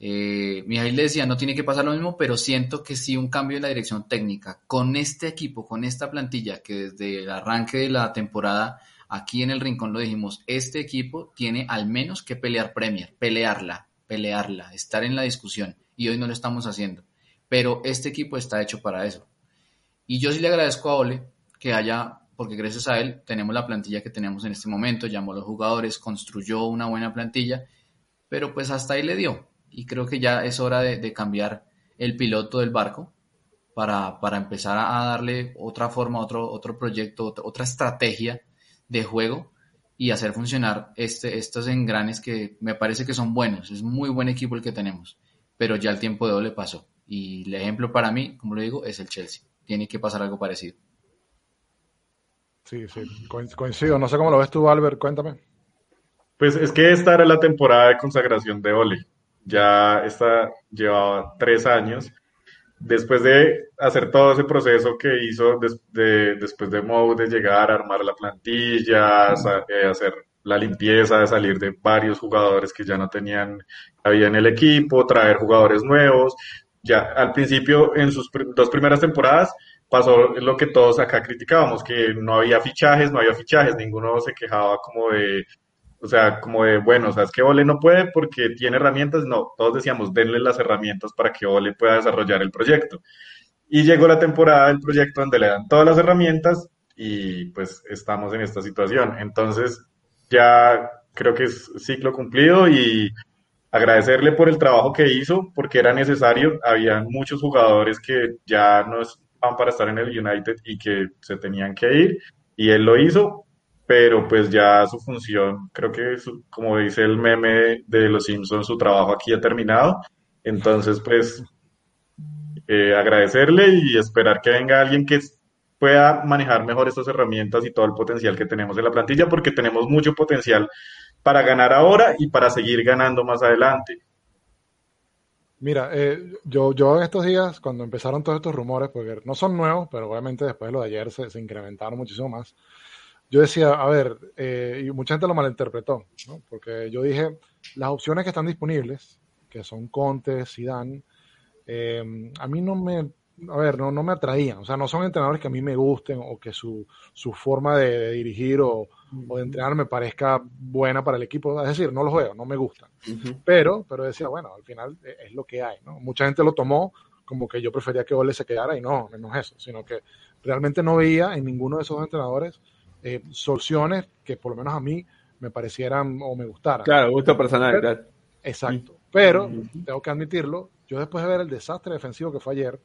eh, Mijail decía, no tiene que pasar lo mismo, pero siento que sí un cambio en la dirección técnica. Con este equipo, con esta plantilla, que desde el arranque de la temporada, aquí en el Rincón lo dijimos, este equipo tiene al menos que pelear Premier, pelearla, pelearla, estar en la discusión. Y hoy no lo estamos haciendo. Pero este equipo está hecho para eso. Y yo sí le agradezco a Ole que haya, porque gracias a él tenemos la plantilla que tenemos en este momento, llamó a los jugadores, construyó una buena plantilla, pero pues hasta ahí le dio y creo que ya es hora de, cambiar el piloto del barco para, empezar a darle otra forma, otro, otro proyecto, otra, estrategia de juego y hacer funcionar este, estos engranes que me parece que son buenos. Es muy buen equipo el que tenemos, pero ya el tiempo de le pasó. Y el ejemplo para mí, como lo digo, es el Chelsea. Tiene que pasar algo parecido. Sí, sí, coincido. No sé cómo lo ves tú, Albert, cuéntame. Pues es que esta era la temporada de consagración de Ole ya está, llevaba tres años. Después de hacer todo ese proceso que hizo después de Mou, de llegar a armar la plantilla, eh, hacer la limpieza, de salir de varios jugadores que ya no tenían, había en el equipo, traer jugadores nuevos. Ya al principio, en sus dos primeras temporadas, pasó lo que todos acá criticábamos, que no había fichajes, no había fichajes, ninguno se quejaba como de o sea, como de, bueno, o sea, es que Ole no puede porque tiene herramientas. No, todos decíamos, denle las herramientas para que Ole pueda desarrollar el proyecto. Y llegó la temporada del proyecto donde le dan todas las herramientas y pues estamos en esta situación. Entonces, ya creo que es ciclo cumplido y agradecerle por el trabajo que hizo porque era necesario. Había muchos jugadores que ya no van para estar en el United y que se tenían que ir y él lo hizo pero pues ya su función, creo que como dice el meme de los Simpsons, su trabajo aquí ha terminado. Entonces, pues eh, agradecerle y esperar que venga alguien que pueda manejar mejor estas herramientas y todo el potencial que tenemos en la plantilla, porque tenemos mucho potencial para ganar ahora y para seguir ganando más adelante. Mira, eh, yo, yo en estos días, cuando empezaron todos estos rumores, porque no son nuevos, pero obviamente después de lo de ayer se, incrementaron muchísimo más, yo decía, a ver, eh, y mucha gente lo malinterpretó, ¿no? porque yo dije, las opciones que están disponibles, que son Conte, Zidane, eh, a mí no me, a ver, no, no me atraían, o sea, no son entrenadores que a mí me gusten o que su, su forma de, dirigir o, o, de entrenar me parezca buena para el equipo, es decir, no los veo, no me gustan, pero, pero decía, bueno, al final e, es lo que hay, ¿no? Mucha gente lo tomó como que yo prefería que Ole se quedara y no, no es eso, sino que realmente no veía en ninguno de esos entrenadores eh, soluciones que por lo menos a mí me parecieran o me gustaran. Claro, gusto personal, claro. Exacto. Pero, tengo que admitirlo, yo después de ver el desastre defensivo que fue ayer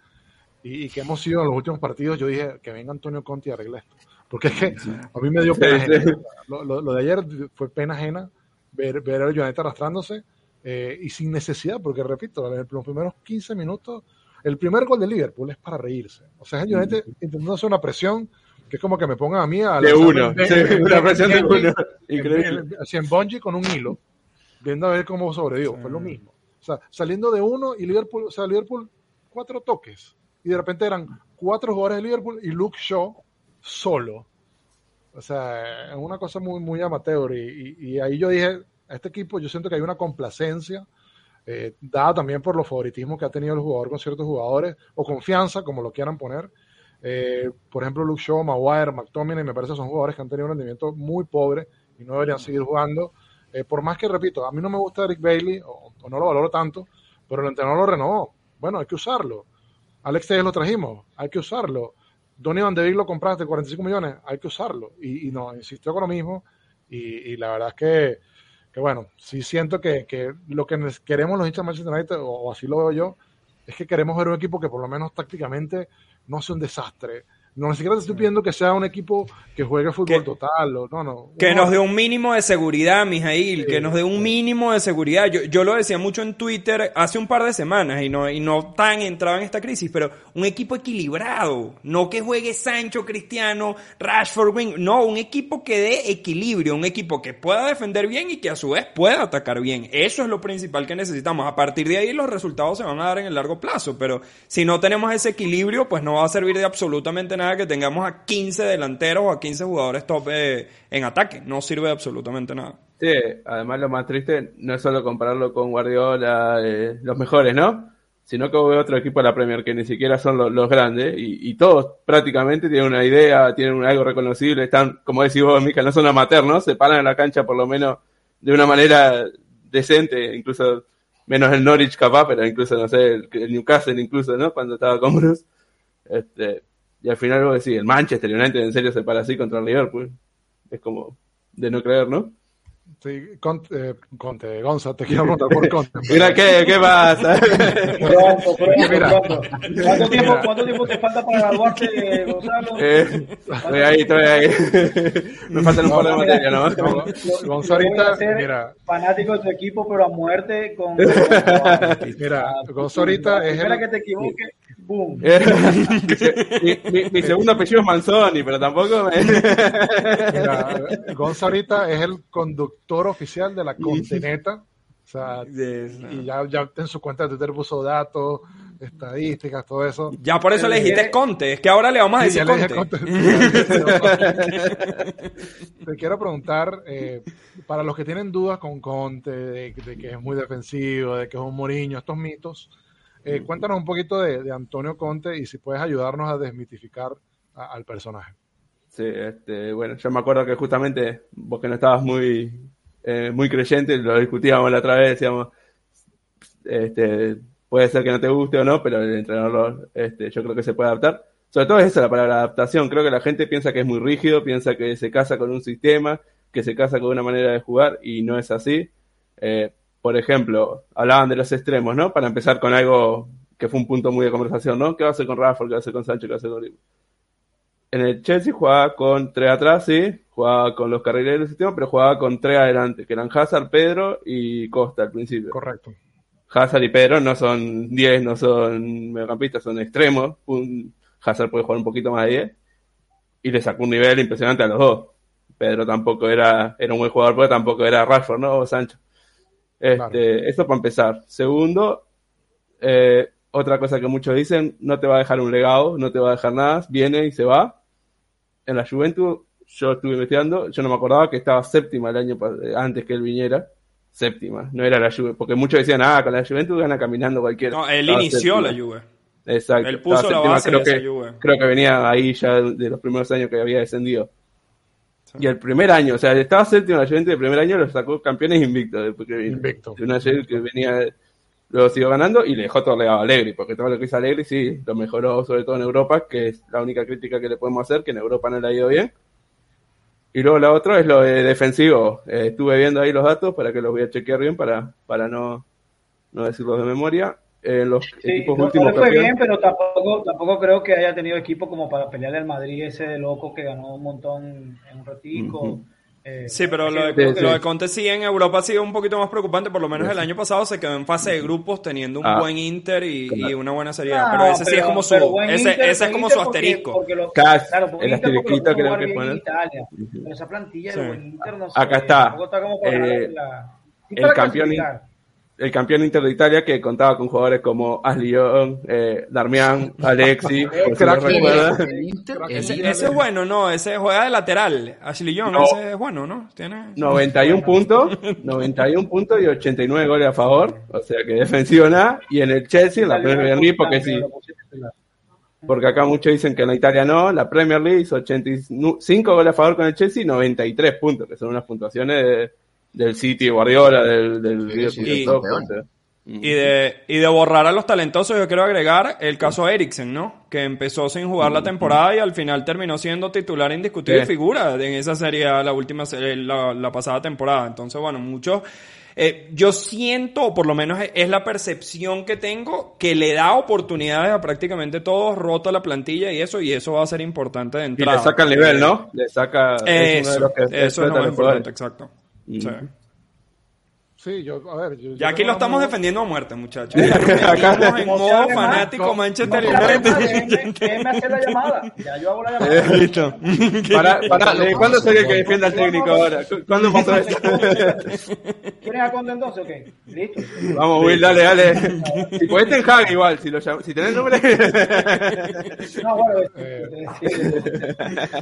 y, que hemos sido en los últimos partidos, yo dije que venga Antonio Conti y arregle esto. Porque es que a mí me dio pena ajena. Lo, de ayer fue pena ajena ver, ver a Jonathan arrastrándose eh, y sin necesidad, porque repito, en los primeros 15 minutos, el primer gol de Liverpool es para reírse. O sea, es Jonathan intentando hacer una presión que es como que me pongan a mí a... De uno, una presión de uno. Increíble. Así en bungee con un hilo, viendo a ver cómo sobrevivo. Fue lo mismo. O sea, saliendo de uno y Liverpool, o sea, Liverpool, cuatro toques. Y de repente eran cuatro jugadores de Liverpool y Luke Shaw solo. O sea, es una cosa muy, muy amateur. Y, ahí yo dije, a este equipo yo siento que hay una complacencia, eh, dada también por los favoritismos que ha tenido el jugador con ciertos jugadores, o confianza, como lo quieran poner. Eh, por ejemplo, Luke Shaw, Maguire, McTominay, me parece que son jugadores que han tenido un rendimiento muy pobre y no deberían seguir jugando. Eh, por más que, repito, a mí no me gusta Eric Bailey, o, no lo valoro tanto, pero el entrenador lo renovó. Bueno, hay que usarlo. Alex Telles lo trajimos, hay que usarlo. Donny Van de Beek lo compraste 45 millones, hay que usarlo. Y, no, insistió con lo mismo. Y, la verdad es que, que, bueno, sí siento que, que lo que queremos los hinchas de Manchester United, o así lo veo yo, es que queremos ver un equipo que por lo menos tácticamente no sea un desastre, no, ni siquiera te estoy pidiendo que sea un equipo que juegue fútbol total. no, no. Que nos dé un mínimo de seguridad, Mijail. que nos dé un mínimo de seguridad. Yo, yo lo decía mucho en Twitter hace un par de semanas y no, y no tan entrado en esta crisis, pero un equipo equilibrado. No que juegue Sancho, Cristiano, Rashford, Wing. No, un equipo que dé equilibrio. Un equipo que pueda defender bien y que a su vez pueda atacar bien. Eso es lo principal que necesitamos. A partir de ahí los resultados se van a dar en el largo plazo. Pero si no tenemos ese equilibrio, pues no va a servir de absolutamente nada que tengamos a 15 delanteros o a 15 jugadores top eh, en ataque. No sirve absolutamente nada. Sí, además lo más triste no es solo compararlo con Guardiola, eh, los mejores, ¿no? Sino que hubo otro equipo de la Premier que ni siquiera son los, grandes y, todos prácticamente tienen una idea, tienen algo reconocible, están, como decís vos, Mica, no son amateurs, ¿no? Se paran en la cancha por lo menos de una manera decente, incluso menos el Norwich capaz, pero incluso, no sé, el, Newcastle incluso, ¿no? Cuando estaba con Bruce. Este, y al final vos decís, el Manchester United en serio se para así contra el Liverpool. Es como de no creer, ¿no? Sí, Conte, eh, Conte Gonza, te quiero preguntar por Conte. Mira, ¿qué, qué pasa? pronto, pronto, mira, ¿Cuánto, tiempo, ¿Cuánto tiempo te falta para graduarte, Gonzalo? Eh, estoy ahí, estoy ahí. Me faltan un par de materias, ¿no? Gonzalo ahorita, mira. Fanático de tu equipo, pero a muerte con... mira, Gonzalo ahorita es Espera que te equivoques Boom. mi, segundo apellido es Manzoni, pero tampoco me... Mira, ahorita es el conductor oficial de la Contineta. O sea, y ya, ya en su cuenta de Twitter puso datos, estadísticas, todo eso. Ya por eso le dijiste Conte, es que ahora le vamos a decir Conte. Te quiero preguntar, eh, para los que tienen dudas con Conte, de, de, que es muy defensivo, de que es un Moriño, estos mitos, eh, cuéntanos un poquito de, Antonio Conte y si puedes ayudarnos a desmitificar al personaje. Sí, este, bueno, yo me acuerdo que justamente vos que no estabas muy, eh, muy creyente, lo discutíamos la otra vez, decíamos, este, puede ser que no te guste o no, pero el entrenador este, yo creo que se puede adaptar. Sobre todo es esa la palabra adaptación. Creo que la gente piensa que es muy rígido, piensa que se casa con un sistema, que se casa con una manera de jugar y no es así. Eh, por ejemplo, hablaban de los extremos, ¿no? Para empezar con algo que fue un punto muy de conversación, ¿no? ¿Qué va a hacer con Rafa? ¿Qué va a hacer con Sánchez? ¿Qué va a hacer con En el Chelsea jugaba con tres atrás, sí, jugaba con los carrileros del sistema, pero jugaba con tres adelante, que eran Hazard, Pedro y Costa al principio. Correcto. Hazard y Pedro no son 10, no son mediocampistas, son extremos. Un, Hazard puede jugar un poquito más de 10 y le sacó un nivel impresionante a los dos. Pedro tampoco era, era un buen jugador, pero tampoco era Rashford, ¿no? O Sancho. Este, Esto para empezar. Segundo, eh, otra cosa que muchos dicen, no te va a dejar un legado, no te va a dejar nada, viene y se va. En la Juventus, yo estuve investigando, yo no me acordaba que estaba séptima el año antes que él viniera. Séptima, no era la Juve, porque muchos decían, ah, con la Juventus gana caminando cualquiera. No, él inició la Juve. Exacto. Él puso la base creo de esa que, Juve. Creo que venía ahí ya de los primeros años que había descendido. Y el primer año, o sea, estaba séptimo la Juventus, el primer año lo sacó campeones invictos después que. Invicto. De una Juve que venía, luego siguió ganando y le dejó todo legado a Allegri, porque todo lo que hizo Allegri sí, lo mejoró sobre todo en Europa, que es la única crítica que le podemos hacer, que en Europa no le ha ido bien. Y luego la otra es lo de defensivo. Eh, estuve viendo ahí los datos para que los voy a chequear bien para, para no, no decirlos de memoria. En los Sí, equipos no, últimos no le fue campeones- bien, pero tampoco, tampoco creo que haya tenido equipo como para pelearle al Madrid ese de loco que ganó un montón en un ratico. Ujú. Eh, Sí, pero lo de, Sí, sí. lo de Conte sí en Europa ha sido un poquito más preocupante. Por lo menos el año pasado se quedó en fase de grupos teniendo un Ah. buen Inter y, Claro. y una buena serie. No, pero ese sí es como su, pero ese, Inter, ese es como su porque- asterisco. porque lo- Cas, claro, el Inter porque lo asterisquito creo que ponen. Italia. Pero esa plantilla Sí. de buen Inter no sé, Acá está. está como Eh, la- sí el campeón clasificar. El campeón Inter de Italia que contaba con jugadores como Ashley Young, eh, Darmian, Alexi, por si Ese, es bueno, ¿no? Ese juega de lateral. Ashley Young, No. ese es bueno, ¿no? Tiene... 91 puntos, 91 puntos y 89 goles a favor, o sea que defensivo nada, y en el Chelsea, en la Premier League, porque sí, porque acá muchos dicen que en la Italia no, la Premier League hizo 85 goles a favor con el Chelsea y 93 puntos, que son unas puntuaciones de- del City, Guardiola, del, del Sí, sí, o sea. Y de, y de borrar a los talentosos, yo quiero agregar el caso Eriksen, ¿no? Que empezó sin jugar la temporada y al final terminó siendo titular indiscutible y Sí. figura en esa serie, la última la, la pasada temporada. Entonces, bueno, muchos. eh, yo siento, o por lo menos es- la percepción que tengo, que le da oportunidades a prácticamente todos, rota la plantilla y eso, y eso va a ser importante de Y entrada. le saca el nivel, ¿no? Le saca... es Eso, que eso es lo más importante, exacto. Então. Sí. Yo, a ver. Yo, Ya aquí lo estamos muy- defendiendo a muerte, muchachos. Acá- Estamos en modo fanático no, Manchester United. déjenme hacer la llamada. Ya yo hago la llamada. Listo. Para, para, ¿de ¿Cuándo sería el que defienda al técnico ahora? ¿Cu- ¿Cuándo pasó esto? ¿Quieren a Conde entonces? Ok, listo. Vamos, Will, dale, dale. Si podés Ten Hag igual, si, lo si tenés nombre. No, bueno,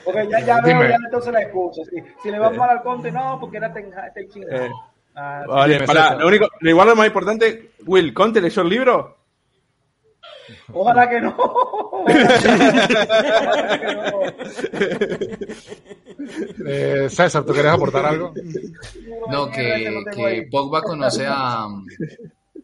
porque ya, ya veo ya entonces la excusa. Si, si le va mal al Conte, no, porque era Ten Hag-. Eh. Ah, Vale, César. lo único, lo igual lo más importante, Will, ¿Conte leyó el libro? Ojalá que no. Ojalá que no. Eh, César, ¿tú querías aportar algo? No, que, que. Pogba conoce a,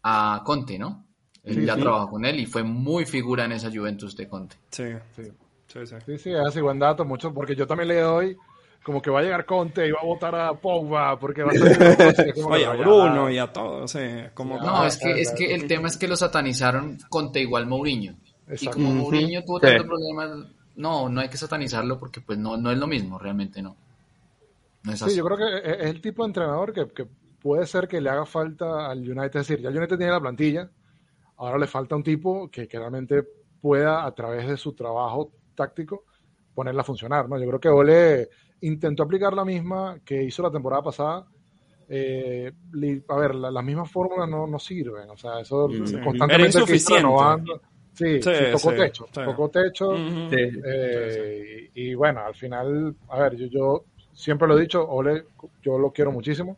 a Conte, ¿no? Él Sí, ya sí. trabajó con él y fue muy figura en esa Juventus de Conte. Sí, Sí. sí, sí. Sí, sí, es así, buen dato, mucho, porque yo también le doy como que va a llegar Conte y va a votar a Pogba, porque va a ser... Oye, a Bruno y a todos. Como No, es que, es que el tema es que lo satanizaron Conte igual Mourinho. Y como. Mourinho tuvo Sí. tantos problemas, no, no hay que satanizarlo porque pues no, no es lo mismo, realmente no. No es así. Sí, yo creo que es es el tipo de entrenador que, que puede ser que le haga falta al United. Es decir, ya el United tiene la plantilla, ahora le falta un tipo que, que realmente pueda, a través de su trabajo táctico, ponerla a funcionar. ¿no? Yo creo que Ole intentó aplicar la misma que hizo la temporada pasada. Eh, li- a ver, la- las mismas fórmulas no, no sirven. O sea, eso. Sí. constantemente que renovando. Sí, Sí, sí, tocó sí, techo, sí. tocó techo. Eh, y, y bueno, al final, a ver, yo, yo siempre lo he dicho, Ole, yo lo quiero muchísimo,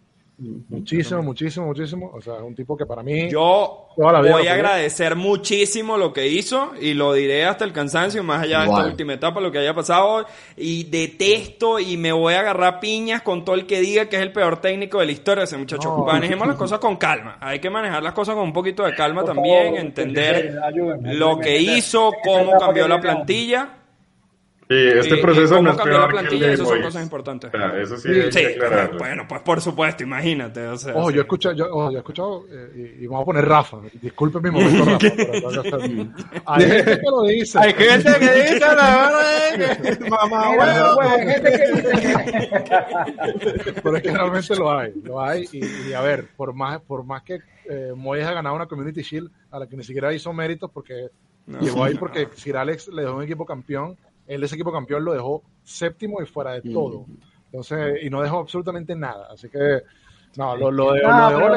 muchísimo, muchísimo, muchísimo. O sea, es un tipo que para mí, Yo Toda la vida voy a agradecer muchísimo lo que hizo y lo diré hasta el cansancio, más allá de esta última etapa, lo que haya pasado. Y detesto y me voy a agarrar piñas con todo el que diga que es el peor técnico de la historia ese muchacho. No. Manejemos las cosas con calma. Hay que manejar las cosas con un poquito de calma Por también, favor, entender ayúdenme, lo ayúdenme. que hizo, cómo cambió la plantilla. Sí, este y- y proceso cómo no es cambió la peor que el plantilla, de esas son cosas importantes. O sea, eso sí, Sí, hay Sí, bueno, pues por supuesto, imagínate. O sea, ojo, sí. yo he escuchado, yo, ojo, yo he escuchado, eh, y, y vamos a poner Rafa, disculpe mi momento, Rafa, hay gente que lo dice. Hay gente que dice la verdad que mamá, Pero es que realmente lo hay, lo hay. Y, y a ver, por más, por más que eh, Moyes ha ganado una Community Shield a la que ni siquiera hizo méritos porque No, llegó ahí no. porque Sir Alex le dejó un equipo campeón, él ese equipo campeón lo dejó séptimo y fuera de todo. Entonces, y no dejó absolutamente nada. Así que, no, lo, lo de,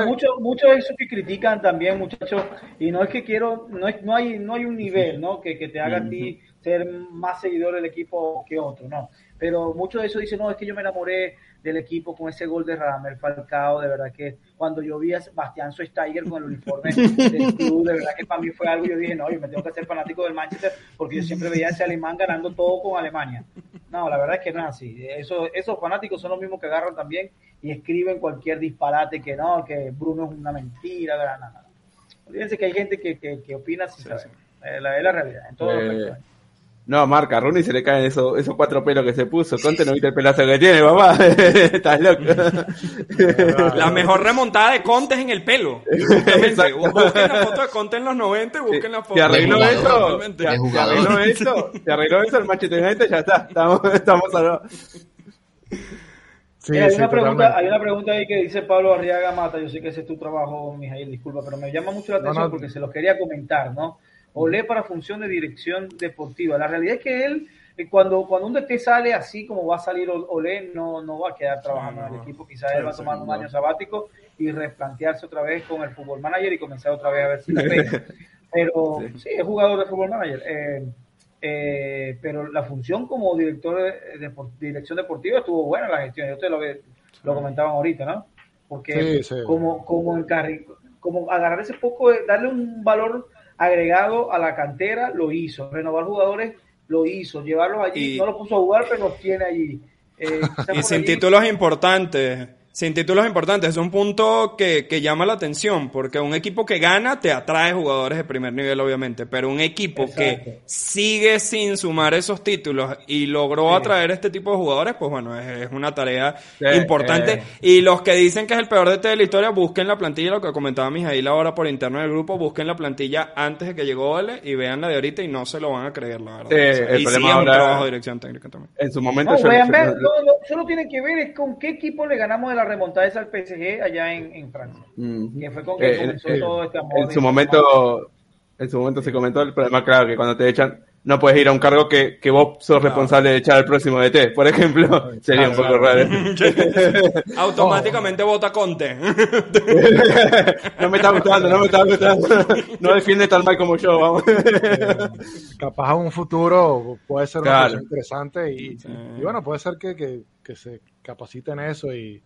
muchos mucho de eso que critican también, muchachos, y no es que quiero, no, es, no, hay, no hay un nivel, ¿no? Que, que te haga a ti ser más seguidor del equipo que otro, ¿no? Pero muchos de eso dicen, no, es que yo me enamoré del equipo con ese gol de Radamel Falcao, de verdad que cuando yo vi a Bastián Schweinsteiger con el uniforme del club, de verdad que para mí fue algo, yo dije, no, yo me tengo que hacer fanático del Manchester porque yo siempre veía a ese alemán ganando todo con Alemania. No, la verdad es que no es así. Eso, esos fanáticos son los mismos que agarran también y escriben cualquier disparate que no, que Bruno es una mentira, nada, nada. Olvídense que hay gente que, que, opina sin saber. Eh, la, es la realidad, en todos los eh, no, Marca, a Rooney se le caen esos, esos cuatro pelos que se puso. Conte, no viste el pelazo que tiene, papá. Estás loco. La mejor remontada de Conte es en el pelo. Busquen la foto de Conte en los 90 y busquen la foto. ¿Te arregló eso? ¿Te, arregló eso? ¿Te arregló eso el Manchester United? Ya está. Estamos, estamos a Sí, hay, una pregunta, hay una pregunta ahí que dice Pablo Arriaga Mata. Yo sé que ese es tu trabajo, Mijail, disculpa, pero me llama mucho la atención porque se los quería comentar, ¿no? Olé para función de dirección deportiva. La realidad es que él, eh, cuando, cuando un DT sale así como va a salir Olé, no, no va a quedar trabajando en el equipo. Quizás él va a tomar un año sabático y replantearse otra vez con el fútbol manager y comenzar otra vez a ver si la pega. Pero sí, es jugador de fútbol manager. Eh, eh, pero la función como director de, dirección deportiva estuvo buena la gestión. Ustedes lo, lo comentaban ahorita, ¿no? Porque como, como, como agarrar ese poco, darle un valor agregado a la cantera, lo hizo. Renovar jugadores, lo hizo. Llevarlos allí, no lo puso a jugar, pero los tiene allí. Eh, y sin títulos importantes sin títulos importantes. Es un punto que, que, llama la atención, porque un equipo que gana te atrae jugadores de primer nivel, obviamente, pero un equipo que sigue sin sumar esos títulos y logró atraer este tipo de jugadores, pues bueno, es, una tarea importante. Eh. Y los que dicen que es el peor de de la historia, busquen la plantilla, lo que comentaba Mijail ahora por interno del grupo, busquen la plantilla antes de que llegó Ole y vean la de ahorita y no se lo van a creer, la verdad. y sigue un trabajo de dirección técnica también. En su momento... solo tienen que ver es con qué equipo le ganamos de la remontada esa al PSG allá en, en Francia. Que fue con que eh, comenzó eh, todo este amor. En su momento, en su momento se comentó el problema, claro, que cuando te echan, no puedes ir a un cargo que, que vos sos responsable de echar al próximo DT, por ejemplo. Sería un poco raro. Automáticamente vota Conte. no me está gustando, no me está gustando. No defiende tan mal como yo, vamos. Capaz a un futuro puede ser una cosa interesante y, y, bueno, puede ser que, que, que se capaciten eso y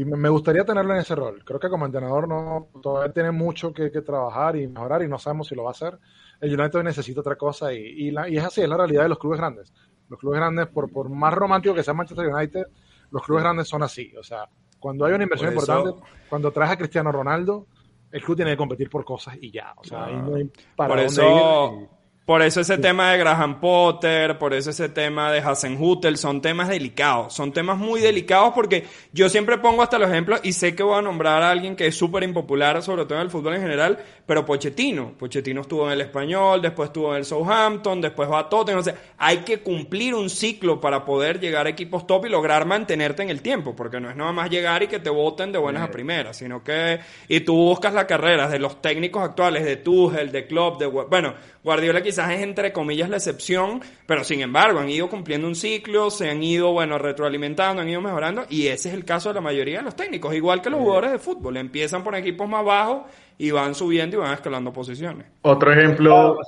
y me gustaría tenerlo en ese rol. Creo que como entrenador no todavía tiene mucho que, trabajar y mejorar y no sabemos si lo va a hacer. El United necesita otra cosa y, y, es así, es la realidad de los clubes grandes. Los clubes grandes, por, por más romántico que sea Manchester United, los clubes grandes son así. O sea, cuando hay una inversión importante, cuando traes a Cristiano Ronaldo, el club tiene que competir por cosas y ya. O sea, ahí no hay para por eso... ir. Por eso ese tema de Graham Potter, por eso ese tema de Hasenhutel, son temas delicados, son temas muy delicados porque yo siempre pongo hasta los ejemplos y sé que voy a nombrar a alguien que es súper impopular, sobre todo en el fútbol en general, pero Pochettino. Pochettino estuvo en el Español, después estuvo en el Southampton, después va a Tottenham, o sea, hay que cumplir un ciclo para poder llegar a equipos top y lograr mantenerte en el tiempo, porque no es nada más llegar y que te voten de buenas a primeras, sino que, y tú buscas la carrera de los técnicos actuales, de Tuchel, de Klopp, de, bueno, Guardiola quizás es entre comillas la excepción, pero sin embargo han ido cumpliendo un ciclo, se han ido, bueno, retroalimentando, han ido mejorando y ese es el caso de la mayoría de los técnicos, igual que los jugadores de fútbol, empiezan por equipos más bajos y van subiendo y van escalando posiciones. Otro ejemplo,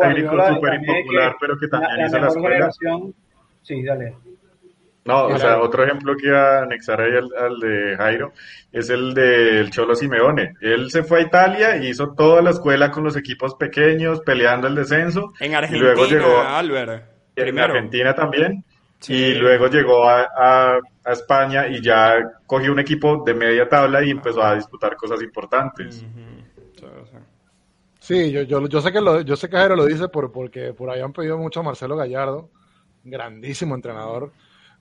técnico súper impopular, pero que también hizo la escuela. Sí, dale. No, o sea, otro ejemplo que anexaré al, al de Jairo es el del Cholo Simeone. Él se fue a Italia y hizo toda la escuela con los equipos pequeños, peleando el descenso. En Argentina, y luego llegó, Albert. En Argentina también. Y luego llegó a, España y ya cogió un equipo de media tabla y empezó a disputar cosas importantes. Sí, yo, yo, yo, sé que lo, yo sé que Jairo lo dice por, porque por ahí han pedido mucho a Marcelo Gallardo, grandísimo entrenador.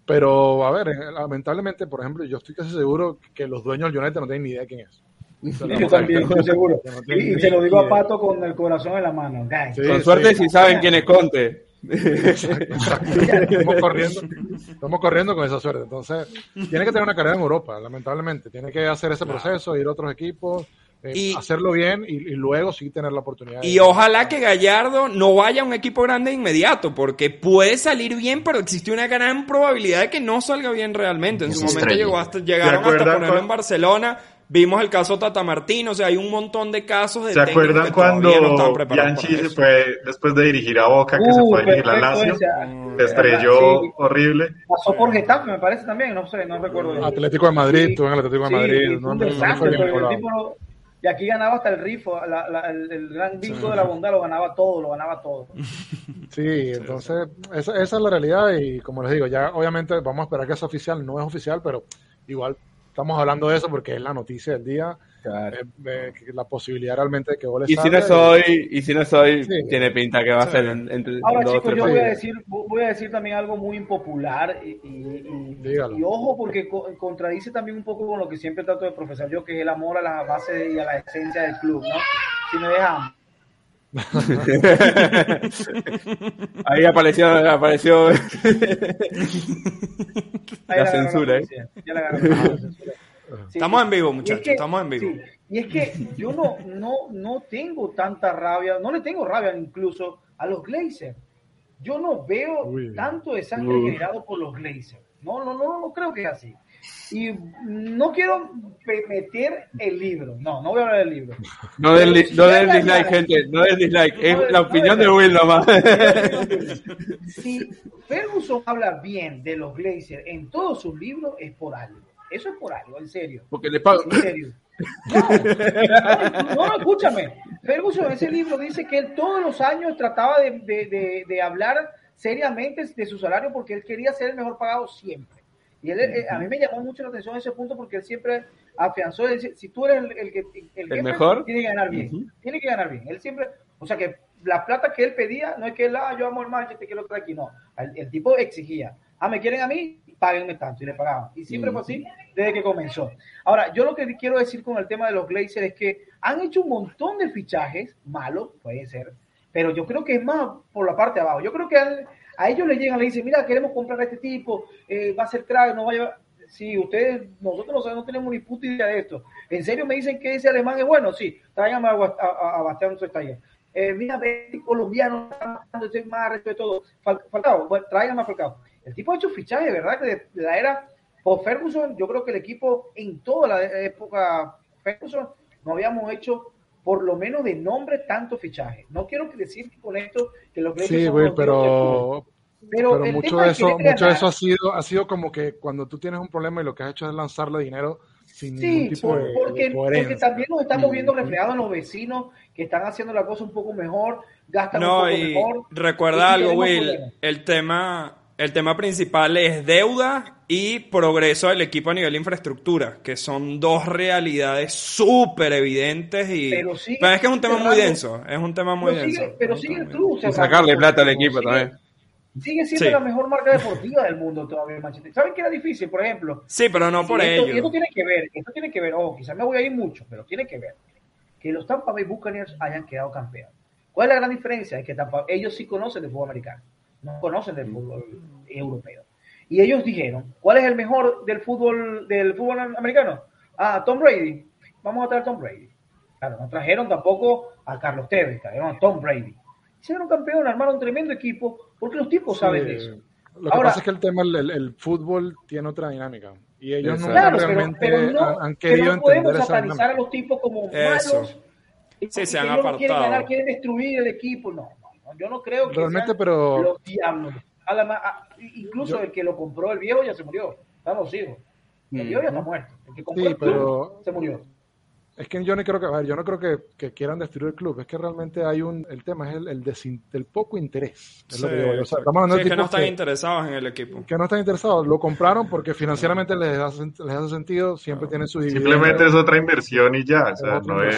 Pero, a ver, eh, lamentablemente, por ejemplo, yo estoy casi seguro que los dueños del United no tienen ni idea de quién es. Yo también estoy seguro. y, se lo digo a Pato con el corazón en la mano. con suerte si saben quién es Conte. estamos, corriendo, estamos corriendo con esa suerte. Entonces, tiene que tener una carrera en Europa, lamentablemente. Tiene que hacer ese proceso, ir a otros equipos. Eh, hacerlo bien y, luego sí tener la oportunidad. Y ojalá que Gallardo no vaya a un equipo grande de inmediato, porque puede salir bien, pero existe una gran probabilidad de que no salga bien realmente. En su momento llegó hasta, llegaron hasta ponerlo en Barcelona. Vimos el caso Tata Martín, o sea, hay un montón de casos de ¿Se acuerdan cuando Bianchi se fue después de dirigir a Boca, que se uh, fue a dirigir a Lazio? Se estrelló horrible. Pasó por Getafe, me parece también, no sé, no recuerdo. Atlético de Madrid, tuvo en el Atlético de Madrid. un desastre, el tipo y aquí ganaba hasta el rifo, el, gran bingo de la bondad lo ganaba todo, lo ganaba todo. Sí, entonces esa, esa, es la realidad y como les digo, ya obviamente vamos a esperar que sea oficial, no es oficial, pero igual estamos hablando de eso porque es la noticia del día. Eh, la posibilidad realmente de que goles y si no soy y si no soy tiene pinta que va a ser entre ahora chicos yo voy a decir voy a decir también algo muy impopular y, y, ojo porque contradice también un poco con lo que siempre trato de profesar yo que es el amor a la base y a la esencia del club no si me dejan. Ahí apareció, apareció la, censura. ¿eh? Estamos en vivo, muchachos, estamos en vivo. Y es que yo no, no, no tengo tanta rabia, no le tengo rabia incluso a los Glazers. Yo no veo tanto de sangre generado por los Glazers. No, no, no, no creo que es así. Y no quiero meter el libro. No, no voy a hablar del libro. No del, no del dislike, gente. No del dislike. es la opinión de Will nomás. Si Ferguson habla bien de los Glazers en todos sus libros, es por algo. Eso es por algo, en serio. Porque le pago. En serio. No, no, escúchame. Ferguson ese libro dice que él todos los años trataba de, de, de hablar seriamente de su salario porque él quería ser el mejor pagado siempre. Y él, eh, a mí me llamó mucho la atención ese punto porque él siempre afianzó, si tú eres el, que el, mejor, tiene que ganar bien, tiene que ganar bien. Él siempre, o sea que la plata que él pedía no es que él, ah, yo amo el Manchester, quiero estar aquí, no. El, tipo exigía, ah, me quieren a mí, páguenme tanto, y le pagaban. Y siempre fue así desde que comenzó. Ahora, yo lo que quiero decir con el tema de los Glazers es que han hecho un montón de fichajes, malos, puede ser, pero yo creo que es más por la parte de abajo. Yo creo que a ellos le llegan, le dicen, mira, queremos comprar a este tipo, eh, va a ser crack, no va a llevar... Sí, ustedes, nosotros no, tenemos ni puta idea de esto. ¿En serio me dicen que ese alemán es bueno? Sí, tráigame a, a, a Bastián Soestayer. Eh, mira, este colombiano, este más de todo. Falcao, bueno, tráigame a Falcao. El tipo ha hecho fichaje, ¿verdad? Que de, la era por Ferguson, yo creo que el equipo en toda la época Ferguson no habíamos hecho por lo menos de nombre tanto fichaje. No quiero decir con esto que los Sí, güey, pero, pero, mucho de eso, mucho de eso ha sido, ha sido como que cuando tú tienes un problema y lo que has hecho es lanzarle dinero sin ningún tipo de, porque, porque también nos estamos viendo reflejados en los vecinos que están haciendo la cosa un poco mejor, gastan un poco mejor. Recuerda algo, Will, el tema, el tema principal es deuda y progreso del equipo a nivel de infraestructura, que son dos realidades súper evidentes y pero, es que es un tema muy denso, es un tema muy denso. pero sigue el club, y sacarle plata al equipo también. Sigue siendo la mejor marca deportiva del mundo todavía Manchester. ¿Saben que era difícil, por ejemplo? Sí, pero no por ello. Y esto tiene que ver, esto tiene que ver, ojo, quizás me voy a ir mucho, pero tiene que ver que los Tampa Bay Buccaneers hayan quedado campeones. ¿Cuál es la gran diferencia? Es que Tampa, ellos sí conocen del fútbol americano, no conocen del fútbol europeo. Y ellos dijeron, ¿cuál es el mejor del fútbol del fútbol americano? Ah, Tom Brady. Vamos a traer a Tom Brady. Claro, no trajeron tampoco a Carlos Tevez, trajeron a Tom Brady hicieron campeón, armaron un tremendo equipo, porque los tipos saben de eso. Lo que pasa es que el tema, el, fútbol tiene otra dinámica. Y ellos no realmente han, querido no podemos satanizar a los tipos como malos. Sí, se han apartado. Quieren ganar, quieren destruir el equipo. No, no, yo no creo que realmente, sean pero... los diablos. incluso el que lo compró, el viejo, ya se murió. Están los hijos. El viejo ya está muerto. El que compró sí, pero... se murió. Es que yo no creo que, a ver, yo no creo que, que, quieran destruir el club, es que realmente hay un, el tema es el, el, poco interés. Es lo que digo. O sea, estamos hablando de que no están interesados en el equipo. Que no están interesados, lo compraron porque financieramente les hace, les hace sentido, siempre tienen su Simplemente es otra inversión y ya, o sea, no es...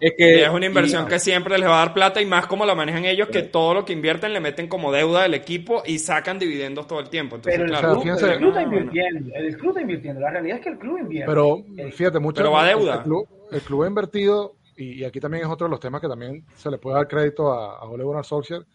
es... que es una inversión que siempre les va a dar plata y más como la manejan ellos, que todo lo que invierten le meten como deuda del equipo y sacan dividendos todo el tiempo. Entonces, pero el, claro, club, el club está invirtiendo, el club está invirtiendo, la realidad es que el club invierte. Pero fíjate, mucho... Pero va a deuda el club ha invertido, y, aquí también es otro de los temas que también se le puede dar crédito a, a Ole Gunnar Solskjaer,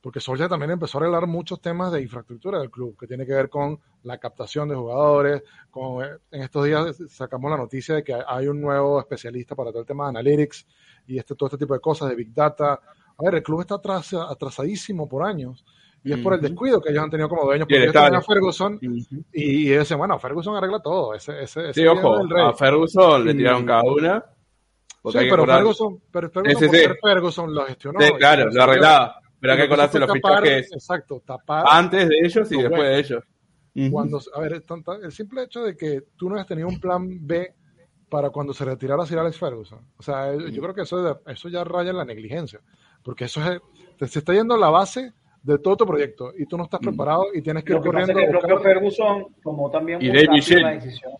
porque Solskjaer también empezó a arreglar muchos temas de infraestructura del club, que tiene que ver con la captación de jugadores, con, eh, en estos días sacamos la noticia de que hay un nuevo especialista para todo el tema de analytics y este, todo este tipo de cosas, de big data. A ver, el club está atras, atrasadísimo por años. Y es por el descuido que ellos han tenido como dueños. Porque ellos a Ferguson y, y dicen, bueno, Ferguson arregla todo. Ese, ese, sí, ojo, a Ferguson le tiraron cada una. Sí, pero Ferguson, pero Ferguson, sí, Ferguson lo gestionó. claro, lo arreglaba. Pero hay que acordarse los fichajes. Exacto, tapar. Antes de ellos y después de ellos. Cuando, a ver, el simple hecho de que tú no hayas tenido un plan B para cuando se retirara Sir Alex Ferguson. O sea, yo creo que eso, eso ya raya en la negligencia. Porque eso es, se está yendo a la base de todo tu proyecto y tú no estás preparado y tienes que ir corriendo. Que el propio Ferguson, como también y David la decisión,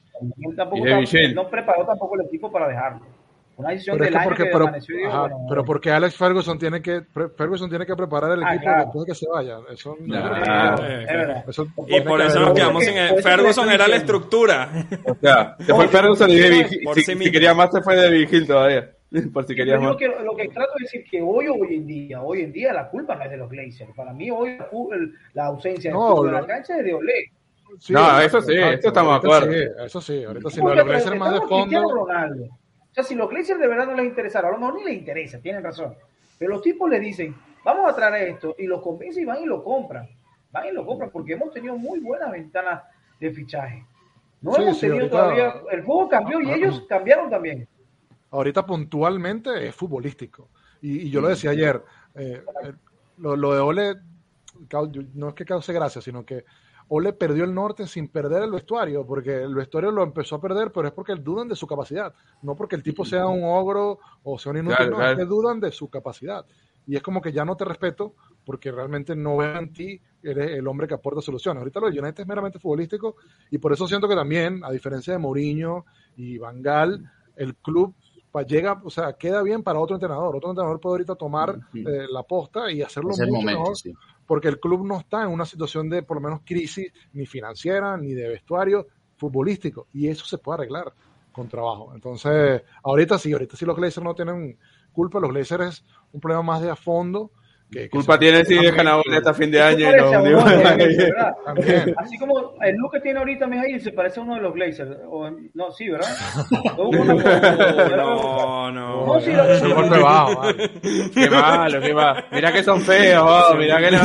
tampoco no preparó tampoco el equipo para dejarlo. Una decisión pero del año porque, que pero, ajá, pero porque Alex Ferguson tiene que Ferguson tiene que preparar el ah, equipo claro. después de que se vaya. Eso, claro. eso y por eso nos quedamos sin el, Ferguson era la estructura. O sea, se fue Ferguson y David si, si, si, quería más se fue David Hill todavía. Por si querías. Que, lo que trato de decir que hoy hoy en día, hoy en día la culpa no es de los Glazers. Para mí hoy la ausencia no, de la cancha es de Olé. Sí, no, eso sí, eso estamos de acuerdo. Sí, eso sí, ahorita si los Glazers más de fondo. Ronaldo sea, si los Glazers de verdad no les interesara, a lo mejor ni les interesa, tienen razón. Pero los tipos le dicen, vamos a traer esto, y los convencen y van y lo compran. Van y lo compran porque hemos tenido muy buenas ventanas de fichaje. No hemos tenido todavía. El juego cambió y ellos cambiaron también. Ahorita puntualmente es futbolístico. Y, yo lo decía ayer, eh, lo, lo de Ole no es que cause gracia, sino que Ole perdió el norte sin perder el vestuario, porque el vestuario lo empezó a perder, pero es porque dudan de su capacidad, no porque el tipo sea un ogro o sea un inútil, no, es que dudan de su capacidad. Y es como que ya no te respeto porque realmente no veo en ti, eres el hombre que aporta soluciones. Ahorita lo de United es meramente futbolístico y por eso siento que también, a diferencia de Mourinho y Van Gaal, el club llega, o sea, queda bien para otro entrenador. Otro entrenador puede ahorita tomar eh, la posta y hacerlo mucho mejor porque el club no está en una situación de por lo menos crisis ni financiera ni de vestuario futbolístico y eso se puede arreglar con trabajo. Entonces, ahorita sí, ahorita sí los Glazers no tienen culpa, los Glazers es un problema más de a fondo que, Culpa tiene si dejan a hasta fin de año. Y no, Así como el look que tiene ahorita Mijail se parece a uno de los Glazers. O, no, sí, ¿verdad? no, no. no sí, lo, golpe bajo. Qué malo, qué malo. Mira que son feos, oh, mira que no.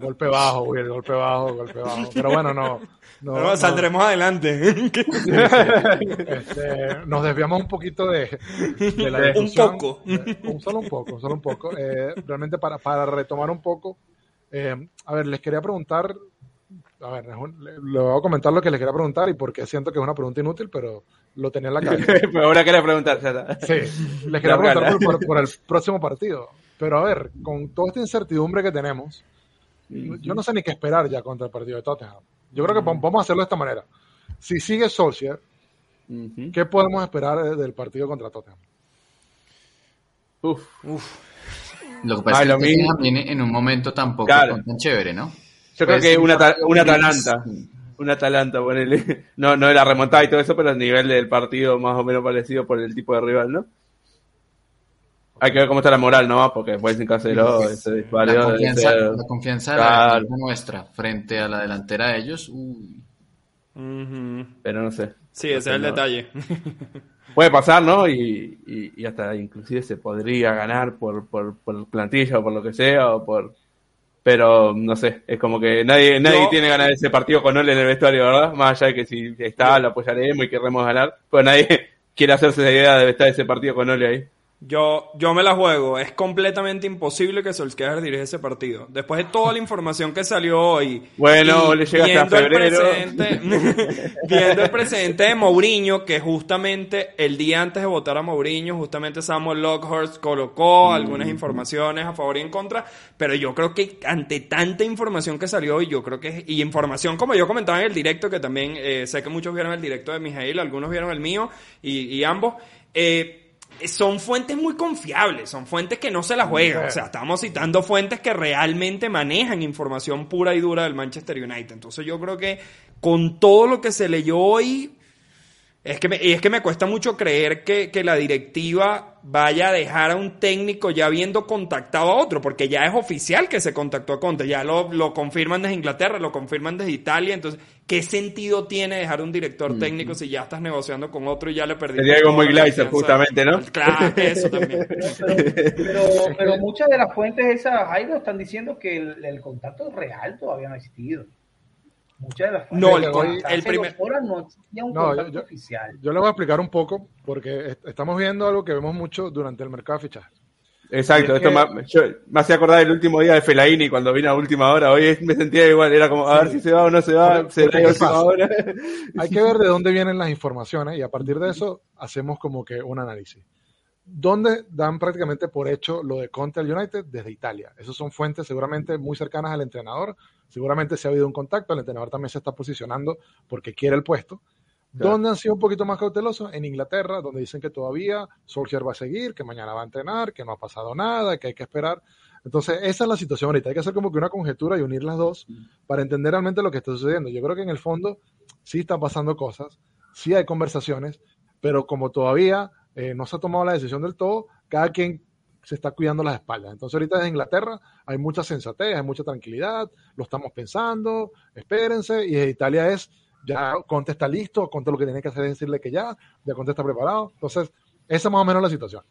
golpe bajo, Will, golpe bajo, golpe bajo. Pero bueno, no. No, saldremos adelante. Este, nos desviamos un poquito de, la discusión. Un poco. un, solo un poco, solo un poco. Eh, realmente para, para retomar un poco, eh, a ver, les quería preguntar, a ver, le voy a comentar lo que les quería preguntar y porque siento que es una pregunta inútil, pero lo tenía en la cabeza. pero ahora quería preguntar, Sí, les quería preguntar por, el próximo partido. Pero a ver, con toda esta incertidumbre que tenemos, yo no sé ni qué esperar ya contra el partido de Tottenham. Yo creo que vamos a hacerlo de esta manera. Si sigue Solskjaer, ¿qué podemos esperar del partido contra Tottenham? Uf. Uf. Lo que pasa es que viene en un momento tampoco tan chévere, ¿no? Yo creo que una, una Atalanta. Una Atalanta, ponele. No, no era remontada y todo eso, pero el nivel del partido más o menos parecido por el tipo de rival, ¿no? Hay que ver cómo está la moral, ¿no? Porque después en Cancelo ese disparo. La confianza, la confianza claro. nuestra frente a la delantera de ellos. Uy. Pero no sé. Sí, ese es el detalle. Puede pasar, ¿no? Y, y, y, hasta inclusive se podría ganar por, por, por plantilla o por lo que sea, o por... Pero no sé, es como que nadie nadie tiene ganas de ese partido con Ole en el vestuario, ¿verdad? Más allá de que si está, lo apoyaremos y queremos ganar, pues nadie quiere hacerse la idea de estar ese partido con Ole ahí. Yo, yo me la juego. Es completamente imposible que Solskjaer dirija ese partido. Después de toda la información que salió hoy. Bueno, le llega hasta febrero. El viendo el precedente de Mourinho, que justamente el día antes de votar a Mourinho, justamente Samuel Lockhurst colocó mm. algunas informaciones a favor y en contra. Pero yo creo que ante tanta información que salió, y yo creo que. Y información, como yo comentaba en el directo, que también eh, sé que muchos vieron el directo de Mijail, algunos vieron el mío, y, y ambos. Eh, son fuentes muy confiables, son fuentes que no se la juegan. O sea, estamos citando fuentes que realmente manejan información pura y dura del Manchester United. Entonces yo creo que con todo lo que se leyó hoy, Es que me, y es que me cuesta mucho creer que, que, la directiva vaya a dejar a un técnico ya habiendo contactado a otro, porque ya es oficial que se contactó a Conte, ya lo, lo confirman desde Inglaterra, lo confirman desde Italia, entonces, ¿qué sentido tiene dejar un director técnico si ya estás negociando con otro y ya le perdiste? Algo muy Gleiser, justamente, ¿no? Claro, eso también. Pero, pero, muchas de las fuentes esas, Jairo, están diciendo que el, el contacto real todavía no ha existido. Muchas de las no, el, el primer... no existía un no, yo, oficial. Yo le voy a explicar un poco, porque estamos viendo algo que vemos mucho durante el mercado de fichajes. Exacto, esto me, yo, me hacía acordar del último día de Felaini cuando vino a última hora. Hoy me sentía igual, era como a ver si se va o no se va, se a última hora. Hay que ver de dónde vienen las informaciones y a partir de eso hacemos como que un análisis. ¿Dónde dan prácticamente por hecho lo de Conte al United? Desde Italia. Esas son fuentes seguramente muy cercanas al entrenador. Seguramente se ha habido un contacto. El entrenador también se está posicionando porque quiere el puesto. ¿Dónde han sido un poquito más cautelosos? En Inglaterra, donde dicen que todavía Solskjaer va a seguir, que mañana va a entrenar, que no ha pasado nada, que hay que esperar. Entonces, esa es la situación ahorita. Hay que hacer como que una conjetura y unir las dos para entender realmente lo que está sucediendo. Yo creo que en el fondo sí están pasando cosas, sí hay conversaciones, pero como todavía eh, no se ha tomado la decisión del todo, cada quien se está cuidando las espaldas. Entonces ahorita en Inglaterra hay mucha sensatez, hay mucha tranquilidad, lo estamos pensando, espérense, y en Italia es, ya Conte está listo, Conte lo que tiene que hacer es decirle que ya, ya Conte está preparado. Entonces, esa es más o menos la situación.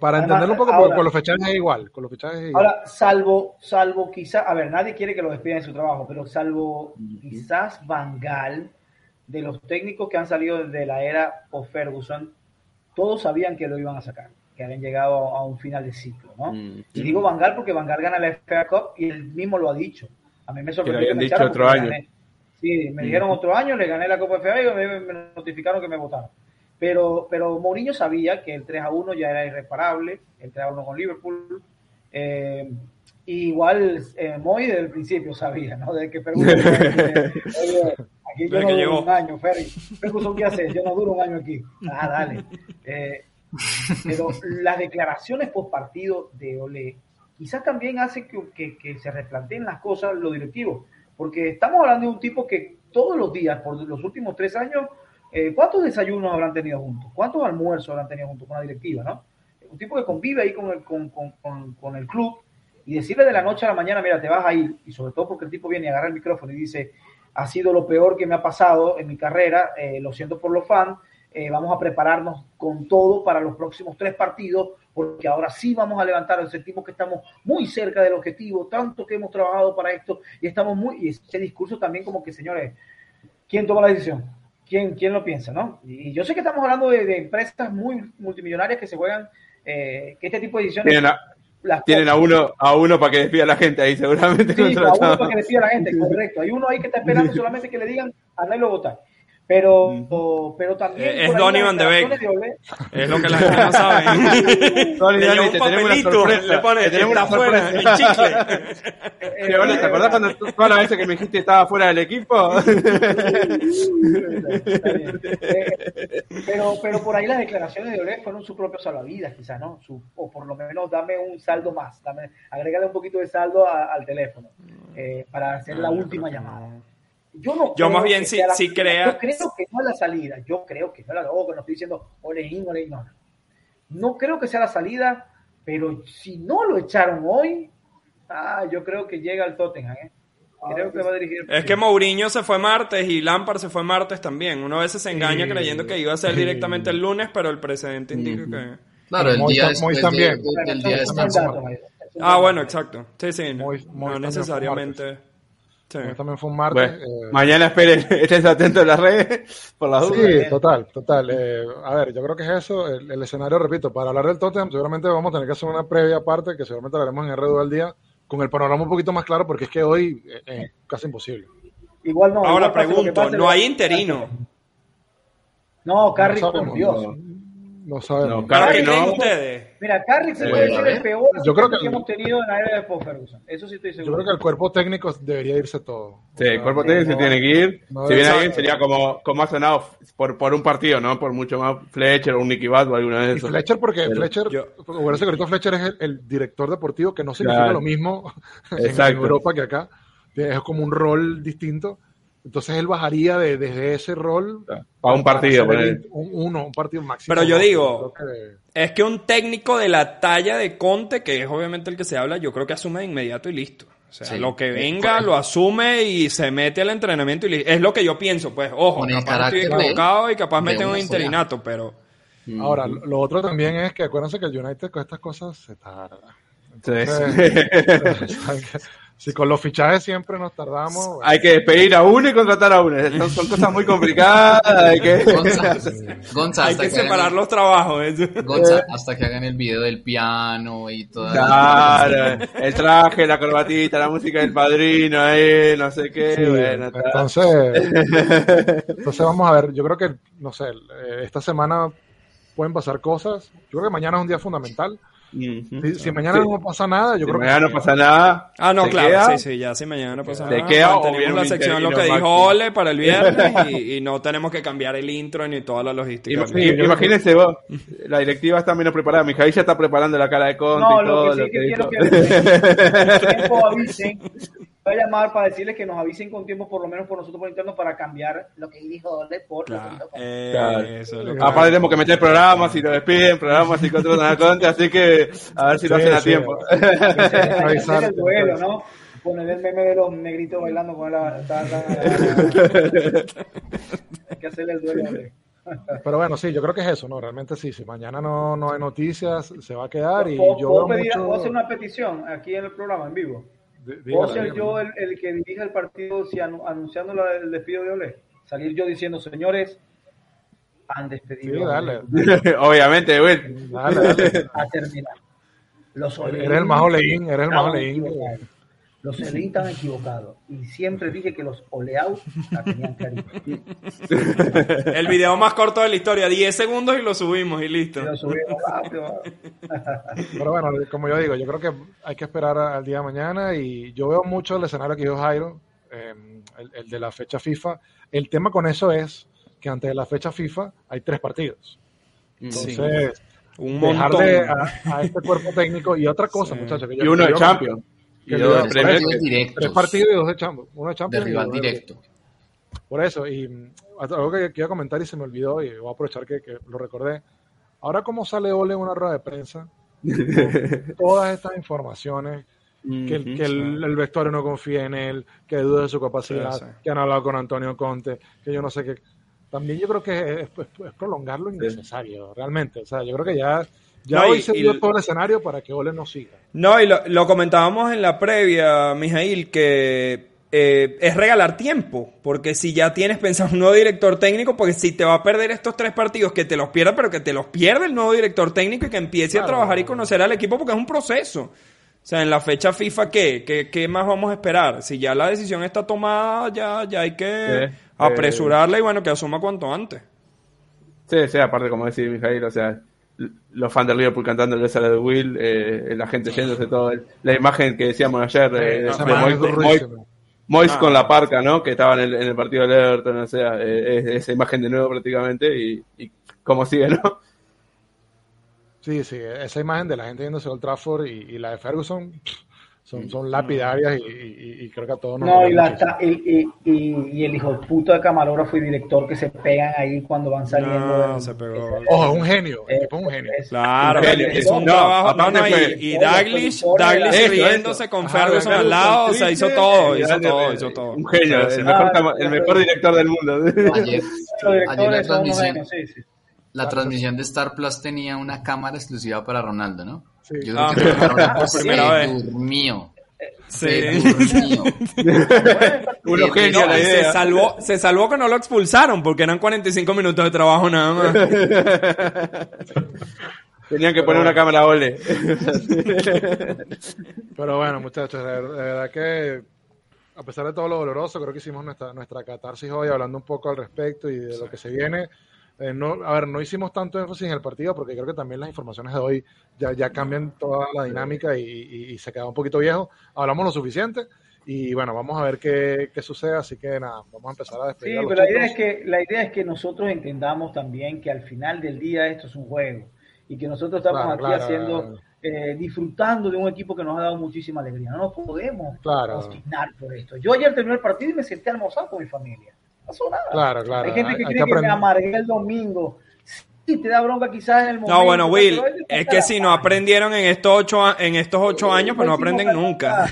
Para entenderlo un poco, con los fechajes es igual. Con los fechajes es igual. Ahora, salvo, salvo quizás, a ver, nadie quiere que lo despidan en su trabajo, pero salvo quizás Bangal, de los técnicos que han salido desde la era post Ferguson, todos sabían que lo iban a sacar, que habían llegado a un final de ciclo, ¿no? Mm, y digo Vangal porque Vangal gana la FA Cup y él mismo lo ha dicho. A mí me sorprendió que, me dicho otro año. Sí, me mm. dijeron otro año, le gané la Copa FA y me, notificaron que me votaron. Pero, pero Mourinho sabía que el 3 a 1 ya era irreparable, el 3 a 1 con Liverpool. Eh, igual eh, Moy desde el principio sabía, ¿no? Desde que Ferguson, oye, aquí yo no duro un año, Ferry. Ferguson, ¿qué haces? Yo no duro un año aquí. Ah, dale. Eh, pero las declaraciones post partido de Ole quizás también hace que, que, que, se replanteen las cosas los directivos, porque estamos hablando de un tipo que todos los días, por los últimos tres años, eh, ¿cuántos desayunos habrán tenido juntos? ¿Cuántos almuerzos habrán tenido juntos con la directiva? ¿no? Un tipo que convive ahí con el, con, con, con el club y decirle de la noche a la mañana, mira, te vas a ir, y sobre todo porque el tipo viene y agarra el micrófono y dice, ha sido lo peor que me ha pasado en mi carrera, eh, lo siento por los fans, eh, vamos a prepararnos con todo para los próximos tres partidos, porque ahora sí vamos a levantar, sentimos que estamos muy cerca del objetivo, tanto que hemos trabajado para esto, y estamos muy, y ese discurso también como que, señores, ¿quién toma la decisión? ¿Quién, quién lo piensa, no? Y yo sé que estamos hablando de, empresas muy multimillonarias que se juegan, eh, que este tipo de decisiones tienen a uno, a uno para que despida a la gente ahí, seguramente. Sí, a uno para que despida a la gente, correcto. Hay uno ahí que está esperando solamente que le digan a lo votar. Pero, pero también. Eh, es Donny Van de Beek. Es lo que la gente no sabe. Donny, tenemos una sorpresa. Le pone, te tenemos una sorpresa. El chicle. ¿Te acordás cuando todas las veces que me dijiste estaba fuera del equipo? pero, pero por ahí las declaraciones de Ole fueron su propio salvavidas, quizás, ¿no? Su, o por lo menos dame un saldo más. Dame, agregale un poquito de saldo a, al teléfono eh, para hacer la última llamada. Yo no yo más bien sí, sí crea. Yo creo que no es la salida. Yo creo que no es la oh, no estoy diciendo oleín, oleín, no. No creo que sea la salida, pero si no lo echaron hoy, ah, yo creo que llega al Tottenham, ¿eh? Creo que va a dirigir. Es que Mourinho se fue martes y Lampard se fue martes también. Uno a veces se engaña creyendo que iba a ser directamente el lunes, pero el precedente indica que. Claro, el día también. Ah, bueno, exacto. Sí, sí. no necesariamente. También fue un martes. Eh, mañana esperen, estén atentos a las redes por las dudas. Sí, total, total. Eh, a ver, yo creo que es eso. El, escenario, repito, para hablar del Tottenham, seguramente vamos a tener que hacer una previa parte que seguramente haremos en RD al día con el panorama un poquito más claro porque es que hoy es casi imposible. Igual no. Ahora pregunto, ¿no hay interino? No, Carrick, por Dios. No sabemos. No, ¿Para qué creen ustedes? Mira, Carrick se puede ser el peor yo creo que, hemos tenido en la era de Paul Ferguson. Eso sí estoy seguro. Yo creo que el cuerpo técnico debería irse todo. Sí, el cuerpo técnico se tiene que ir. si viene alguien sería como, como ha sonado por, por un partido, ¿no? Por mucho más Fletcher o un Nicky Bat o alguna de esos. Fletcher porque Fletcher, yo, bueno, Fletcher es el, director deportivo que no significa lo mismo en Europa que acá. Es como un rol distinto. Entonces él bajaría de, desde ese rol a un partido, un, uno, un partido máximo. Pero yo digo, es que un técnico de la talla de Conte, que es obviamente el que se habla, yo creo que asume de inmediato y listo. O sea, lo que venga lo asume y se mete al entrenamiento y es lo que yo pienso, pues, ojo, capaz estoy equivocado y capaz mete un interinato, pero... Ahora, lo otro también es que acuérdense que el United con estas cosas se tarda. Si con los fichajes siempre nos tardamos. Hay que despedir a uno y contratar a uno. Son, cosas muy complicadas. Hay que, Gonza, hay que separar los trabajos. Gonza, hasta que hagan el video del piano y todo. Claro, el traje, la corbatita, la música del padrino, ahí, no sé qué. bueno, entonces, entonces vamos a ver. Yo creo que, no sé, eh, esta semana pueden pasar cosas. Yo creo que mañana es un día fundamental si, mañana no pasa nada, yo creo que. Mañana no pasa nada. Ah, no, claro, sí, sí, ya si mañana no pasa nada. Queda, tenemos la sección lo que dijo Ole para el viernes y, no tenemos que cambiar el intro ni toda la logística. imagínense vos, la directiva está menos preparada. Mijail ya está preparando la cara de Conte no, y todo. Lo que sí que, quiero que tiempo avisen voy a llamar para decirles que nos avisen con tiempo, por lo menos por nosotros por interno, para cambiar lo que dijo Ole por claro. lo que claro. Aparte tenemos que meter programas y lo despiden, programas y contratan así que a ver si lo hacen a tiempo. Hay que el duelo, ¿no? Poner el meme de los negritos bailando con la... Hay que hacerle el duelo. Pero bueno, sí, yo creo que es eso, ¿no? Realmente sí, si mañana no, no hay noticias, se va a quedar y yo... ¿Puedo, pedir, ¿Puedo hacer una petición aquí en el programa, en vivo? ¿Puedo ser yo el, que dirija el partido si anunciando el despido de Ole? Salir yo diciendo, señores, han despedido. Obviamente, güey. A terminar. Los eres el más oleín, eres el más oleín. Los estaban equivocados. Y siempre dije que los oleados la tenían cariño. El video más corto de la historia, 10 segundos y lo subimos y listo. Lo subimos Pero bueno, como yo digo, yo creo que hay que esperar al día de mañana y yo veo mucho el escenario que dijo Jairo, em, el, de la fecha FIFA. El tema con eso es que antes de la fecha FIFA hay tres partidos. Entonces, un dejarle a, este cuerpo técnico y otra cosa, muchachos. y uno de Champions. Y tres partidos y dos de Champions. Uno de Champions. directo. Por eso, y mm, algo que quería comentar y se me olvidó, y voy a aprovechar que, lo recordé. Ahora, ¿cómo sale Ole en una rueda de prensa? todas estas informaciones, que, el, que el, vestuario no confía en él, que duda de su capacidad, que han hablado con Antonio Conte, que yo no sé qué. También yo creo que es, es prolongar lo innecesario, realmente. O sea, yo creo que ya ya hoy se dio todo el escenario para que Ole no siga. No, y lo, comentábamos en la previa, Mijail, que eh, es regalar tiempo, porque si ya tienes pensado un nuevo director técnico, porque si te va a perder estos tres partidos, que te los pierda, pero que te los pierda el nuevo director técnico y que empiece a trabajar y conocer al equipo, porque es un proceso. O sea, en la fecha FIFA, ¿qué? ¿Qué, más vamos a esperar? Si ya la decisión está tomada, ya, ya hay que apresurarla y bueno, que asuma cuanto antes. Sí, sí, aparte, como decía Mijail, o sea, los fans del Liverpool cantando el sala de Will, eh, la gente yéndose todo. La imagen que decíamos ayer eh, de Mois, con la parca, ¿no? Que estaba en el, partido del Everton, o sea, eh, esa imagen de nuevo prácticamente y, y cómo sigue, ¿no? Sí, sí, esa imagen de la gente yéndose al Trafford y, la de Ferguson son, son lapidarias y, creo que a todos nos No, y, la, y, y, el hijo de puta de camarógrafo y director que se pegan ahí cuando van saliendo. No, se pegó. Ojo, es un genio. es un genio. Claro, es, un trabajo. No, no, y, Douglas, Douglas riéndose con Ferguson al lado, o sea, hizo todo, hizo todo, hizo todo. Un genio, el mejor, el mejor director del mundo. Ayer, ayer la transmisión, la transmisión de Star Plus tenía una cámara exclusiva para Ronaldo, ¿no? Yo creo ah, que por primera vez. Durmió. Sí. Uno genio la idea. Se salvó, se salvó que no lo expulsaron porque eran 45 minutos de trabajo nada más. Tenían que poner una cámara ole. Pero bueno, muchachos, de verdad que a pesar de todo lo doloroso, creo que hicimos nuestra, nuestra catarsis hoy hablando un poco al respecto y de lo que se viene. Eh, no, a ver, no hicimos tanto énfasis en el partido porque creo que también las informaciones de hoy ya, ya cambian toda la dinámica y, se queda un poquito viejo. Hablamos lo suficiente y bueno, vamos a ver qué, qué sucede, así que nada, vamos a empezar a despedir. Sí, pero la idea, es que, la idea es que nosotros entendamos también que al final del día esto es un juego y que nosotros estamos aquí haciendo eh, disfrutando de un equipo que nos ha dado muchísima alegría. No nos podemos claro. por esto. Yo ayer terminé el partido y me senté a almorzar con mi familia. No pasó nada. Claro, claro. Hay gente que cree que, me amargué el domingo. Sí, te da bronca quizás en el momento. No, bueno, Will, es que si no aprendieron en estos ocho, en estos ocho años, pues no aprenden nunca.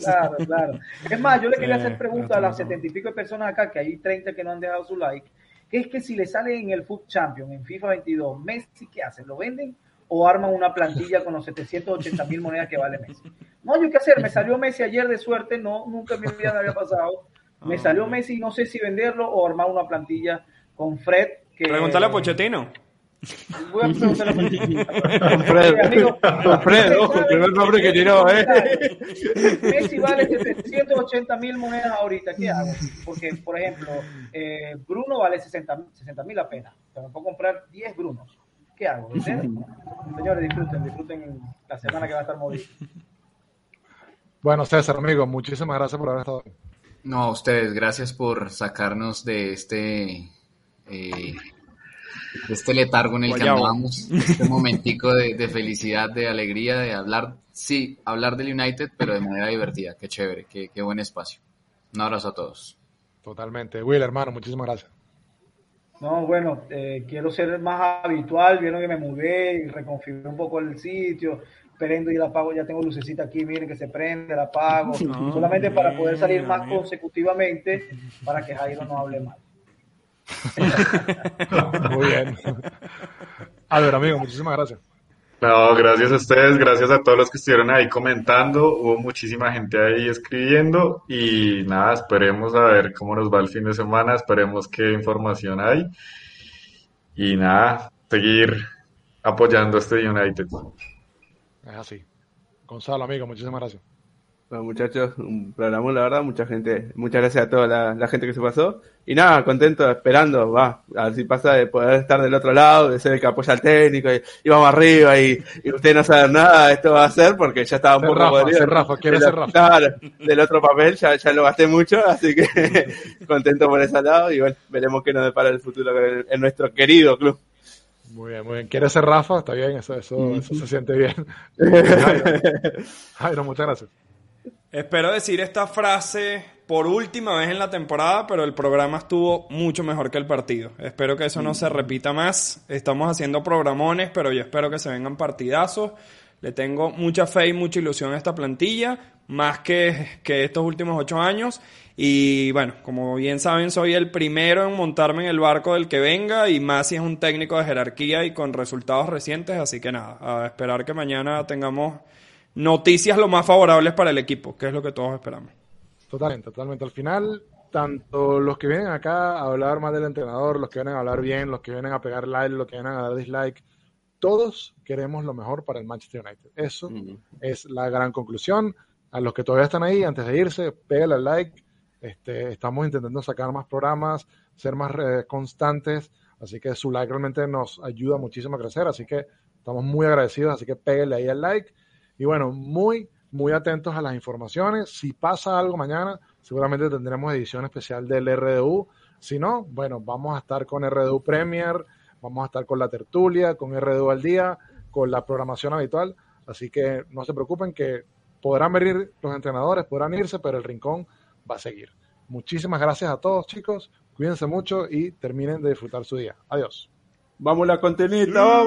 Claro, claro. Es más, yo le quería hacer preguntas a las setenta y pico de personas acá, que hay 30 que no han dejado su like, que es que si le sale en el Food Champion, en FIFA 22, Messi, ¿qué hacen? ¿Lo venden o arman una plantilla con los 780 mil monedas que vale Messi. No hay que hacer, me salió Messi ayer de suerte, no, nunca en mi vida me había pasado. Me ah, salió Messi, no sé si venderlo o armar una plantilla con Fred. Que, Pregúntale a Pochettino. Voy a preguntarle a Pochettino. Fred, Fred, ojo, el primer nombre que tiró, ¿eh? Messi vale 780 mil monedas ahorita, ¿qué hago? Porque, por ejemplo, eh, Bruno vale 60 mil apenas. Pero me puedo comprar 10 Brunos. ¿Qué hago? Señores, disfruten, disfruten la semana que va a estar movida. Bueno, César, amigo, muchísimas gracias por haber estado aquí. No, a ustedes, gracias por sacarnos de este eh, de este letargo en el que andamos, este momentico de, felicidad, de alegría, de hablar, sí, hablar del United, pero de manera divertida. Qué chévere, qué, qué buen espacio. Un abrazo a todos. Totalmente. Will, hermano, muchísimas gracias. No, bueno, eh, quiero ser más habitual, vieron que me mudé y reconfiguré un poco el sitio, prendo y la apago, ya tengo lucecita aquí, miren que se prende, la apago, solamente para poder salir más consecutivamente para que Jairo no hable mal. Muy bien. A ver, amigo, muchísimas gracias. No, gracias a ustedes, gracias a todos los que estuvieron ahí comentando, hubo muchísima gente ahí escribiendo y nada, esperemos a ver cómo nos va el fin de semana, esperemos qué información hay y nada, seguir apoyando este United. Es así. Gonzalo, amigo, muchísimas gracias. Bueno, muchachos, un programa, la verdad, mucha gente, muchas gracias a toda la, gente que se pasó. Y nada, contento, esperando, va, a ver si pasa de poder estar del otro lado, de ser el que apoya al técnico, y, vamos arriba, y, y usted no sabe nada, esto va a ser, porque ya estaba un poco Rafa, Rafa, quiere ser Rafa. del otro papel, ya, ya lo gasté mucho, así que contento por ese lado, y bueno, veremos qué nos depara el futuro en nuestro querido club. Muy bien, muy bien. ¿Quieres ser Rafa? Está bien, eso, eso, eso se siente bien. Jairo, muchas gracias. Espero decir esta frase por última vez en la temporada, pero el programa estuvo mucho mejor que el partido. Espero que eso no se repita más. Estamos haciendo programones, pero yo espero que se vengan partidazos. Le tengo mucha fe y mucha ilusión a esta plantilla, más que, que estos últimos ocho años. Y bueno, como bien saben, soy el primero en montarme en el barco del que venga y más si es un técnico de jerarquía y con resultados recientes. Así que nada, a esperar que mañana tengamos noticias lo más favorables para el equipo, que es lo que todos esperamos. Totalmente, totalmente. Al final, tanto los que vienen acá a hablar más del entrenador, los que vienen a hablar bien, los que vienen a pegar like, los que vienen a dar dislike, todos queremos lo mejor para el Manchester United. Eso es la gran conclusión. A los que todavía están ahí, antes de irse, pégale al like. Este, estamos intentando sacar más programas, ser más eh, constantes, así que su like realmente nos ayuda muchísimo a crecer, así que estamos muy agradecidos, así que pégale ahí al like y bueno, muy, muy atentos a las informaciones. Si pasa algo mañana, seguramente tendremos edición especial del RDU. Si no, bueno, vamos a estar con RDU Premier, vamos a estar con la tertulia, con RDU al día, con la programación habitual. Así que no se preocupen que podrán venir los entrenadores, podrán irse, pero el rincón va a seguir. Muchísimas gracias a todos, chicos. Cuídense mucho y terminen de disfrutar su día. Adiós. Vamos la contenita, vamos.